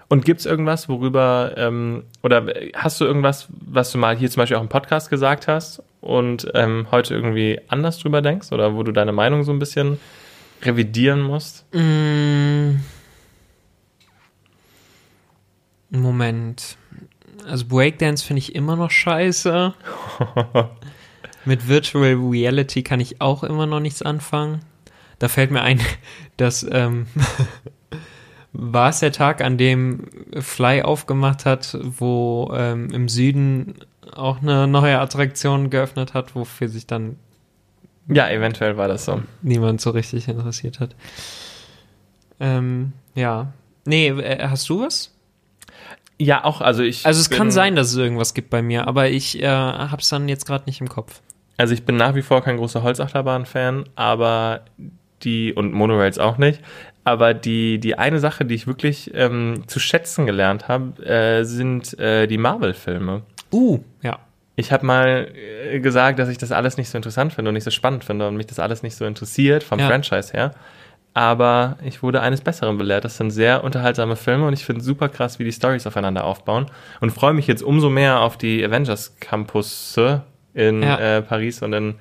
Und gibt's irgendwas, worüber, ähm, oder hast du irgendwas, was du mal hier zum Beispiel auch im Podcast gesagt hast und ähm, heute irgendwie anders drüber denkst oder wo du deine Meinung so ein bisschen revidieren musst? Mm. Moment. Also Breakdance finde ich immer noch scheiße. Mit Virtual Reality kann ich auch immer noch nichts anfangen. Da fällt mir ein, dass ähm, war es der Tag, an dem Fly aufgemacht hat, wo ähm, im Süden auch eine neue Attraktion geöffnet hat, wofür sich dann Ja, eventuell war das so. niemand so richtig interessiert hat. Ähm, ja. Nee, äh, hast du was? Ja, auch, also ich. Also es bin, kann sein, dass es irgendwas gibt bei mir, aber ich äh, hab's dann jetzt gerade nicht im Kopf. Also ich bin nach wie vor kein großer Holzachterbahn-Fan, aber die, und Monorails auch nicht, aber die, die eine Sache, die ich wirklich ähm, zu schätzen gelernt habe, äh, sind äh, die Marvel-Filme. Uh, ja. Ich habe mal äh, gesagt, dass ich das alles nicht so interessant finde und nicht so spannend finde und mich das alles nicht so interessiert vom Ja. Franchise her. Aber ich wurde eines Besseren belehrt. Das sind sehr unterhaltsame Filme und ich finde super krass, wie die Stories aufeinander aufbauen. Und freue mich jetzt umso mehr auf die Avengers Campusse in Ja. äh, Paris und in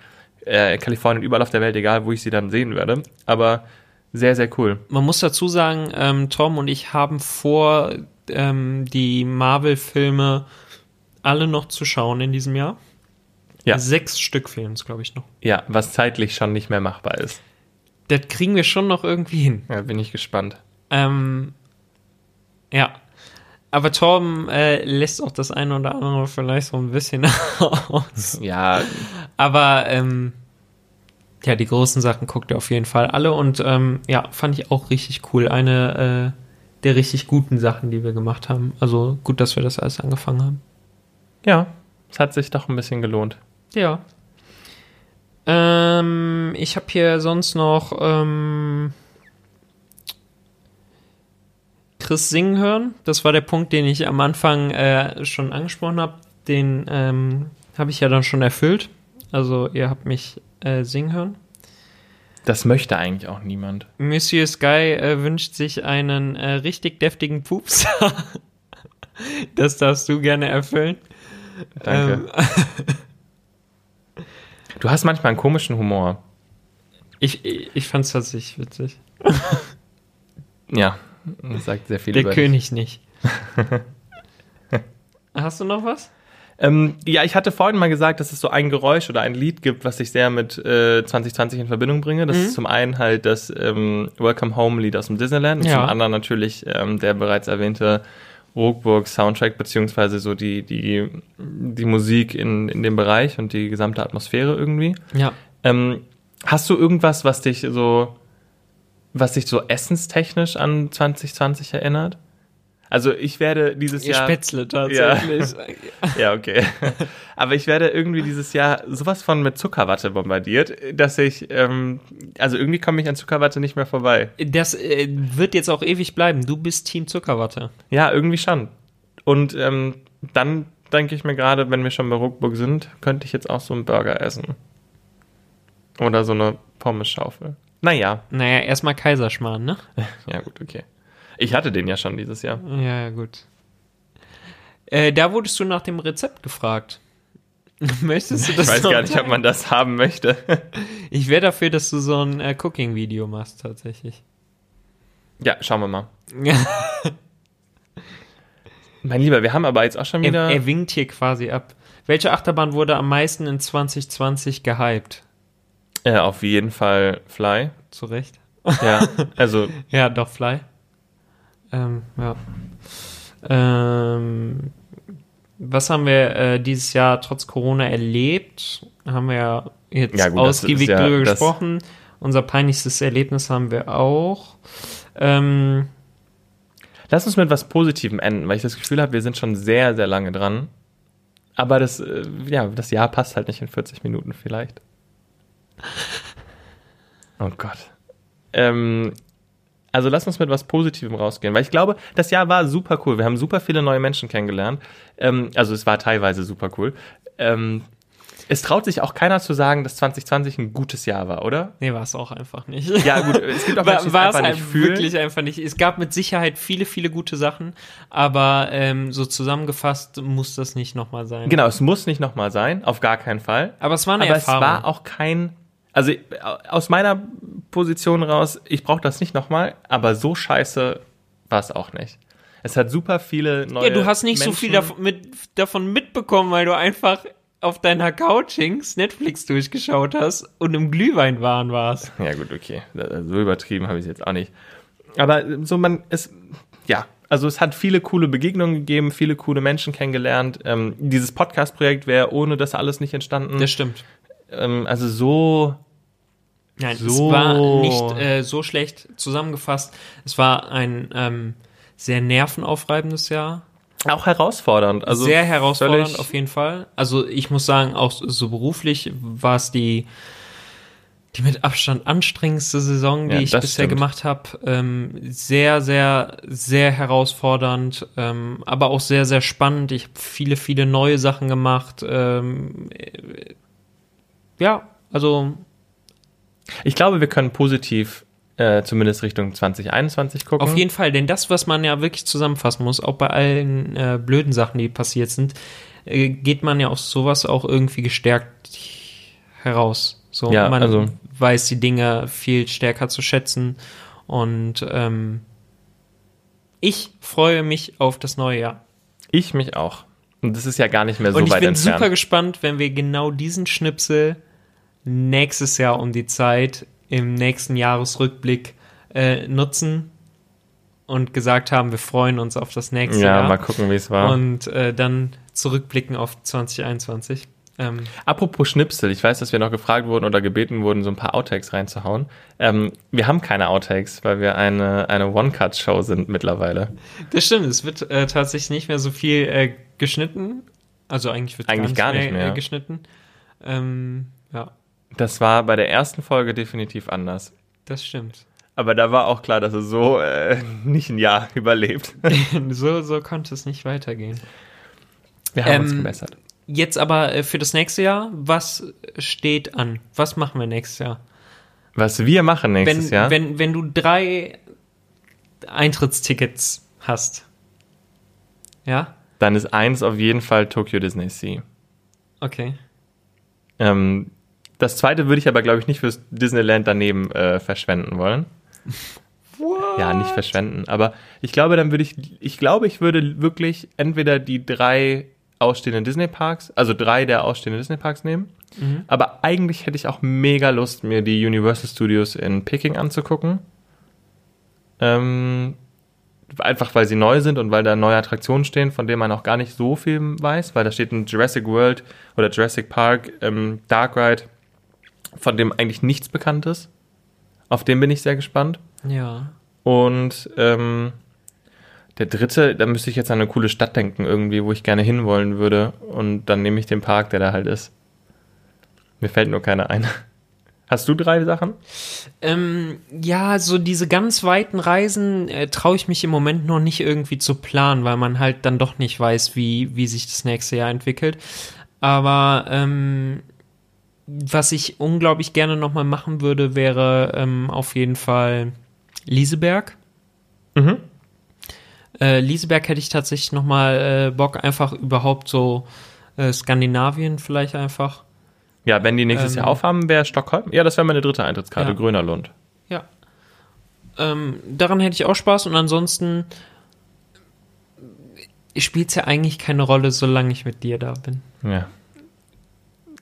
äh, Kalifornien, überall auf der Welt, egal wo ich sie dann sehen werde. Aber sehr, sehr cool. Man muss dazu sagen, ähm, Tom und ich haben vor, ähm, die Marvel-Filme alle noch zu schauen in diesem Jahr. Ja. Sechs Stück fehlen uns, glaube ich, noch. Ja, was zeitlich schon nicht mehr machbar ist. das kriegen wir schon noch irgendwie hin. Ja, bin ich gespannt. Ähm, ja. Aber Torben äh, lässt auch das eine oder andere vielleicht so ein bisschen aus. Ja, Aber ähm, ja, die großen Sachen guckt er auf jeden Fall alle und ähm, ja, fand ich auch richtig cool. Eine äh, der richtig guten Sachen, die wir gemacht haben. Also gut, dass wir das alles angefangen haben. Ja, es hat sich doch ein bisschen gelohnt. Ja. Ähm, ich habe hier sonst noch ähm, Chris singen hören. Das war der Punkt, den ich am Anfang äh, schon angesprochen habe. Den ähm, habe ich ja dann schon erfüllt. Also ihr habt mich äh, singen hören. Das möchte eigentlich auch niemand. Monsieur Sky äh, wünscht sich einen äh, richtig deftigen Pups. das darfst du gerne erfüllen. Danke. Ähm, Du hast manchmal einen komischen Humor. ich ich fand es tatsächlich witzig. Ja, das sagt sehr viel Der über. König nicht. Hast du noch was? Ähm, ja, ich hatte vorhin mal gesagt, dass es so ein Geräusch oder ein Lied gibt, was ich sehr mit äh, 2020 in Verbindung bringe. Das Mhm. ist zum einen halt das ähm, Welcome Home Lied aus dem Disneyland und Ja. zum anderen natürlich ähm, der bereits erwähnte Ruckburg Soundtrack, beziehungsweise so die, die, die Musik in, in dem Bereich und die gesamte Atmosphäre irgendwie. Ja. Ähm, hast du irgendwas, was dich so, was dich so essenstechnisch an 2020 erinnert? Also ich werde dieses Jahr. Spätzle tatsächlich. Ja, okay. Aber ich werde irgendwie dieses Jahr sowas von mit Zuckerwatte bombardiert, dass ich, ähm, also irgendwie komme ich an Zuckerwatte nicht mehr vorbei. Das äh, wird jetzt auch ewig bleiben. Du bist Team Zuckerwatte. Ja, irgendwie schon. Und ähm, dann denke ich mir gerade, wenn wir schon bei Ruckburg sind, könnte ich jetzt auch so einen Burger essen. Oder so eine Pommesschaufel. Naja, Naja, erstmal Kaiserschmarrn, ne? ja gut, okay. Ich hatte den ja schon dieses Jahr. Ja, ja, gut. Äh, da wurdest du nach dem Rezept gefragt. Möchtest du Ich das weiß noch gar nicht, ob man das haben möchte. Ich wäre dafür, dass du so ein äh, Cooking-Video machst, tatsächlich. Ja, schauen wir mal. Mein Lieber, wir haben aber jetzt auch schon Er, wieder. er winkt hier quasi ab. Welche Achterbahn wurde am meisten in 2020 gehypt? Äh, auf jeden Fall Fly. Zu Recht. Ja, also Ja, doch, Fly. Ähm, ja. Ähm, was haben wir äh, dieses Jahr trotz Corona erlebt? Haben wir ja jetzt Ja, gut, ausgiebig ja- drüber gesprochen. Unser peinlichstes Erlebnis haben wir auch. Ähm, lass uns mit was Positivem enden, weil ich das Gefühl habe, wir sind schon sehr, sehr lange dran. Aber das, äh, ja, das Jahr passt halt nicht in 40 Minuten vielleicht. Oh Gott. Ähm, also lass uns mit was Positivem rausgehen, weil ich glaube, das Jahr war super cool. Wir haben super viele neue Menschen kennengelernt. Ähm, also es war teilweise super cool. Ähm, es traut sich auch keiner zu sagen, dass 2020 ein gutes Jahr war, oder? nee, war es auch einfach nicht. Ja, gut, es gibt auch Menschen, war, war es einfach nicht fühlen. wirklich einfach nicht. Es gab mit Sicherheit viele, viele gute Sachen, aber ähm, so zusammengefasst muss das nicht nochmal sein. Genau, es muss nicht nochmal sein, auf gar keinen Fall. Aber es war eine Aber Erfahrung. es war auch kein, also aus meiner Position raus, ich brauche das nicht nochmal, aber so scheiße war es auch nicht. Es hat super viele neue Ja, du hast nicht so Menschen- viel davon, mit, davon mitbekommen, weil du einfach auf deiner Couch hingst, Netflix durchgeschaut hast und im Glühweinwahn warst. Ja gut, okay, so übertrieben habe ich es jetzt auch nicht. Aber so man, es, ja, also es hat viele coole Begegnungen gegeben, viele coole Menschen kennengelernt. Ähm, dieses Podcast-Projekt wäre ohne das alles nicht entstanden. Das stimmt. Ähm, also so Nein, So. es war nicht äh, so schlecht zusammengefasst. Es war ein ähm, sehr nervenaufreibendes Jahr. auch herausfordernd. Also sehr herausfordernd auf jeden Fall. Also ich muss sagen, auch so beruflich war es die, die mit Abstand anstrengendste Saison, die Ja, ich bisher stimmt. gemacht habe. Ähm, sehr, sehr, sehr herausfordernd, ähm, aber auch sehr, sehr spannend. Ich habe viele, viele neue Sachen gemacht. Ähm, äh, ja, also Ich glaube, wir können positiv äh, zumindest Richtung 2021 gucken. Auf jeden Fall, denn das, was man ja wirklich zusammenfassen muss, auch bei allen äh, blöden Sachen, die passiert sind, äh, geht man ja aus sowas auch irgendwie gestärkt heraus. So, Ja, man also- weiß die Dinge viel stärker zu schätzen und ähm, ich freue mich auf das neue Jahr. Ich mich auch. Und das ist ja gar nicht mehr so und ich weit bin entfernt. super gespannt, wenn wir genau diesen Schnipsel nächstes Jahr um die Zeit im nächsten Jahresrückblick äh, nutzen und gesagt haben, wir freuen uns auf das nächste Ja, Jahr. mal gucken, wie es war. Und äh, dann zurückblicken auf 2021. Ähm, Apropos Schnipsel, ich weiß, dass wir noch gefragt wurden oder gebeten wurden, so ein paar Outtakes reinzuhauen. Ähm, wir haben keine Outtakes, weil wir eine, eine One-Cut-Show sind mittlerweile. das stimmt, es wird äh, tatsächlich nicht mehr so viel äh, geschnitten. Also eigentlich wird Eigentlich gar nicht mehr. Äh, geschnitten. Ähm, ja, Das war bei der ersten Folge definitiv anders. das stimmt. Aber da war auch klar, dass es so äh, nicht ein Jahr überlebt. so, so konnte es nicht weitergehen. Wir haben uns Ähm, gebessert. Jetzt aber äh, für das nächste Jahr, was steht an? Was machen wir nächstes Jahr? Was wir machen nächstes Wenn, Jahr. wenn, wenn du drei Eintrittstickets hast. Ja? dann ist eins auf jeden Fall Tokyo Disney Sea. Okay. Ähm, das zweite würde ich aber, glaube ich, nicht fürs Disneyland daneben äh, verschwenden wollen. Ja, nicht verschwenden. Aber ich glaube, dann würde ich, ich glaube, ich würde wirklich entweder die drei ausstehenden Disney Parks, also drei der ausstehenden Disney Parks nehmen. Mhm. Aber eigentlich hätte ich auch mega Lust, mir die Universal Studios in Peking anzugucken. Ähm, einfach weil sie neu sind und weil da neue Attraktionen stehen, von denen man auch gar nicht so viel weiß, weil da steht ein Jurassic World oder Jurassic Park ähm, Dark Ride, von dem eigentlich nichts bekannt ist. Auf den bin ich sehr gespannt. Ja. Und ähm, der dritte, da müsste ich jetzt an eine coole Stadt denken, irgendwie, wo ich gerne hinwollen würde. Und dann nehme ich den Park, der da halt ist. Mir fällt nur keiner ein. Hast du drei Sachen? Ähm, ja, so diese ganz weiten Reisen äh, traue ich mich im Moment noch nicht irgendwie zu planen, weil man halt dann doch nicht weiß, wie, wie sich das nächste Jahr entwickelt. Aber ähm, was ich unglaublich gerne nochmal machen würde, wäre ähm, auf jeden Fall Lieseberg. Mhm. Äh, Lieseberg hätte ich tatsächlich nochmal äh, Bock, einfach überhaupt so äh, Skandinavien vielleicht einfach. Ja, wenn die nächstes Ähm, Jahr aufhaben, wäre Stockholm. Ja, das wäre meine dritte Eintrittskarte, Ja. Grönerlund. Ja. Ähm, daran hätte ich auch Spaß und ansonsten spielt es ja eigentlich keine Rolle, solange ich mit dir da bin. Ja.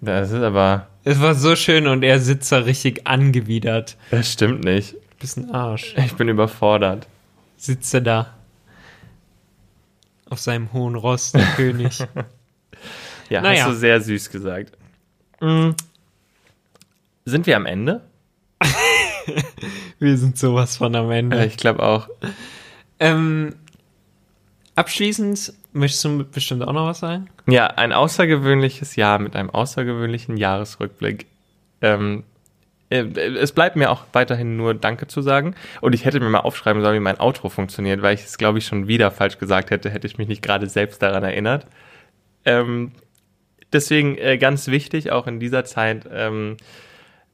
Das ist aber. Es war so schön und er sitzt da richtig angewidert. Das stimmt nicht. Bisschen Arsch. Ich bin überfordert. Sitzt er da. Auf seinem hohen Ross, der König. Ja, Naja. hast du sehr süß gesagt. Mm. Sind wir am Ende? Wir sind sowas von am Ja, Ende. ich glaube auch. Ähm, abschließend möchtest du bestimmt auch noch was sagen? Ja, ein außergewöhnliches Jahr mit einem außergewöhnlichen Jahresrückblick. Ähm, äh, es bleibt mir auch weiterhin nur Danke zu sagen. Und ich hätte mir mal aufschreiben sollen, wie mein Outro funktioniert, weil ich es, glaube ich, schon wieder falsch gesagt hätte, hätte ich mich nicht gerade selbst daran erinnert. Ähm, deswegen äh, ganz wichtig, auch in dieser Zeit, ähm,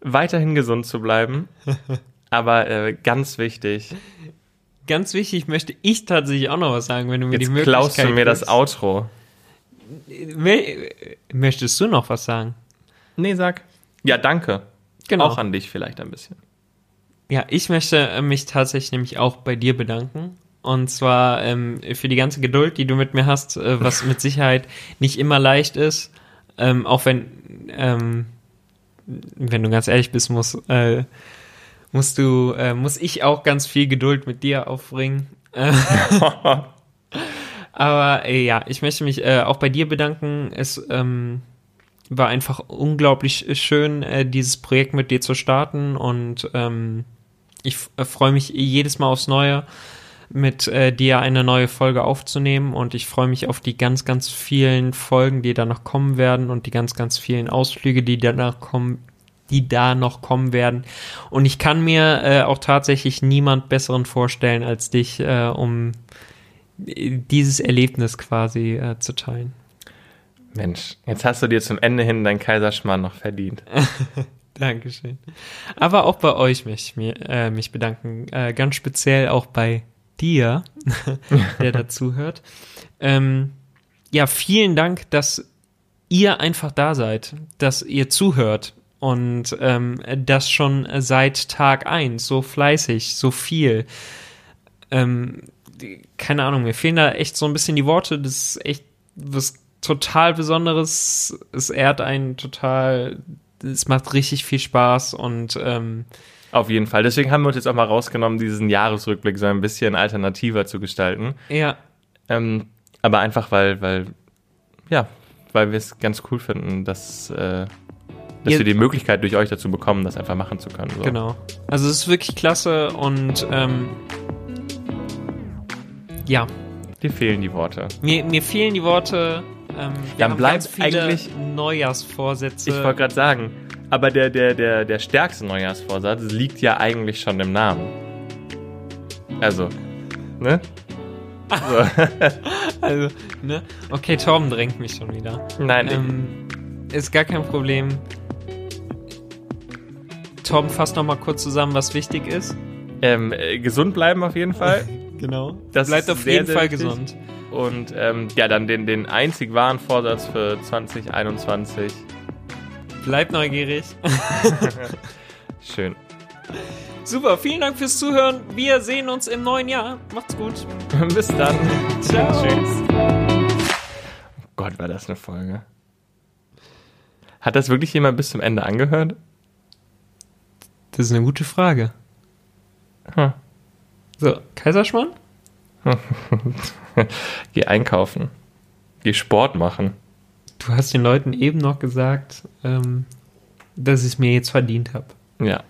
weiterhin gesund zu bleiben. Aber äh, ganz wichtig, Ganz wichtig möchte ich tatsächlich auch noch was sagen, wenn du mir die jetzt Möglichkeit klaust du mir das gibst. Outro. Mö- Möchtest du noch was sagen? Nee, sag. Ja, danke. Genau. Auch an dich vielleicht ein bisschen. Ja, ich möchte äh, mich tatsächlich nämlich auch bei dir bedanken. Und zwar ähm, für die ganze Geduld, die du mit mir hast, äh, was mit Sicherheit nicht immer leicht ist. Ähm, auch wenn, ähm, wenn du ganz ehrlich bist, muss, äh, musst du, äh, muss ich auch ganz viel Geduld mit dir aufbringen. Äh, aber äh, ja, ich möchte mich äh, auch bei dir bedanken. Es ähm, war einfach unglaublich schön, äh, dieses Projekt mit dir zu starten und ähm, ich äh, freue mich jedes Mal aufs Neue, mit dir eine neue Folge aufzunehmen und ich freue mich auf die ganz, ganz vielen Folgen, die da noch kommen werden und die ganz, ganz vielen Ausflüge, die danach kommen, die da noch kommen werden. Und ich kann mir äh, auch tatsächlich niemand besseren vorstellen als dich, äh, um äh, dieses Erlebnis quasi äh, zu teilen. Mensch, jetzt hast du dir zum Ende hin dein Kaiserschmarrn noch verdient. Dankeschön. Aber auch bei euch möchte ich mir, äh, mich bedanken. Äh, ganz speziell auch bei dir, der dazuhört. Ähm, ja, vielen Dank, dass ihr einfach da seid, dass ihr zuhört und ähm, das schon seit Tag eins so fleißig, so viel. Ähm, keine Ahnung, mir fehlen da echt so ein bisschen die Worte. Das ist echt was total Besonderes. Es ehrt einen total. Es macht richtig viel Spaß und ähm, Auf jeden Fall. Deswegen haben wir uns jetzt auch mal rausgenommen, diesen Jahresrückblick so ein bisschen alternativer zu gestalten. Ja, Ähm, aber einfach, weil, weil, ja, weil wir es ganz cool finden, dass, äh, dass wir die Möglichkeit durch euch dazu bekommen, das einfach machen zu können. So. genau. Also es ist wirklich klasse und ähm, ja, Dir fehlen die Worte. mir, mir fehlen die Worte. Ähm, Dann bleibt eigentlich- Neujahrsvorsätze. Ich wollte gerade sagen, aber der, der, der, der stärkste Neujahrsvorsatz liegt ja eigentlich schon im Namen. Also, ne? So. also, ne? Okay, Torben drängt mich schon wieder. Nein, Ähm, ist gar kein Problem. Torben, fass noch mal kurz zusammen, was wichtig ist. ähm, äh, gesund bleiben auf jeden Fall. Genau. Das Bleibt auf sehr, jeden sehr Fall wichtig. gesund. Und ähm, ja, dann den, den einzig wahren Vorsatz für 2021. Bleibt neugierig. Schön. Super, vielen Dank fürs Zuhören. Wir sehen uns im neuen Jahr. Macht's gut. Bis dann. Ciao. Tschüss. Oh Gott, war das eine Folge. Hat das wirklich jemand bis zum Ende angehört? Das ist eine gute Frage. Hm. So, Kaiserschmarrn? Geh einkaufen. Geh Sport machen. Du hast den Leuten eben noch gesagt, ähm, dass ich es mir jetzt verdient habe. Ja.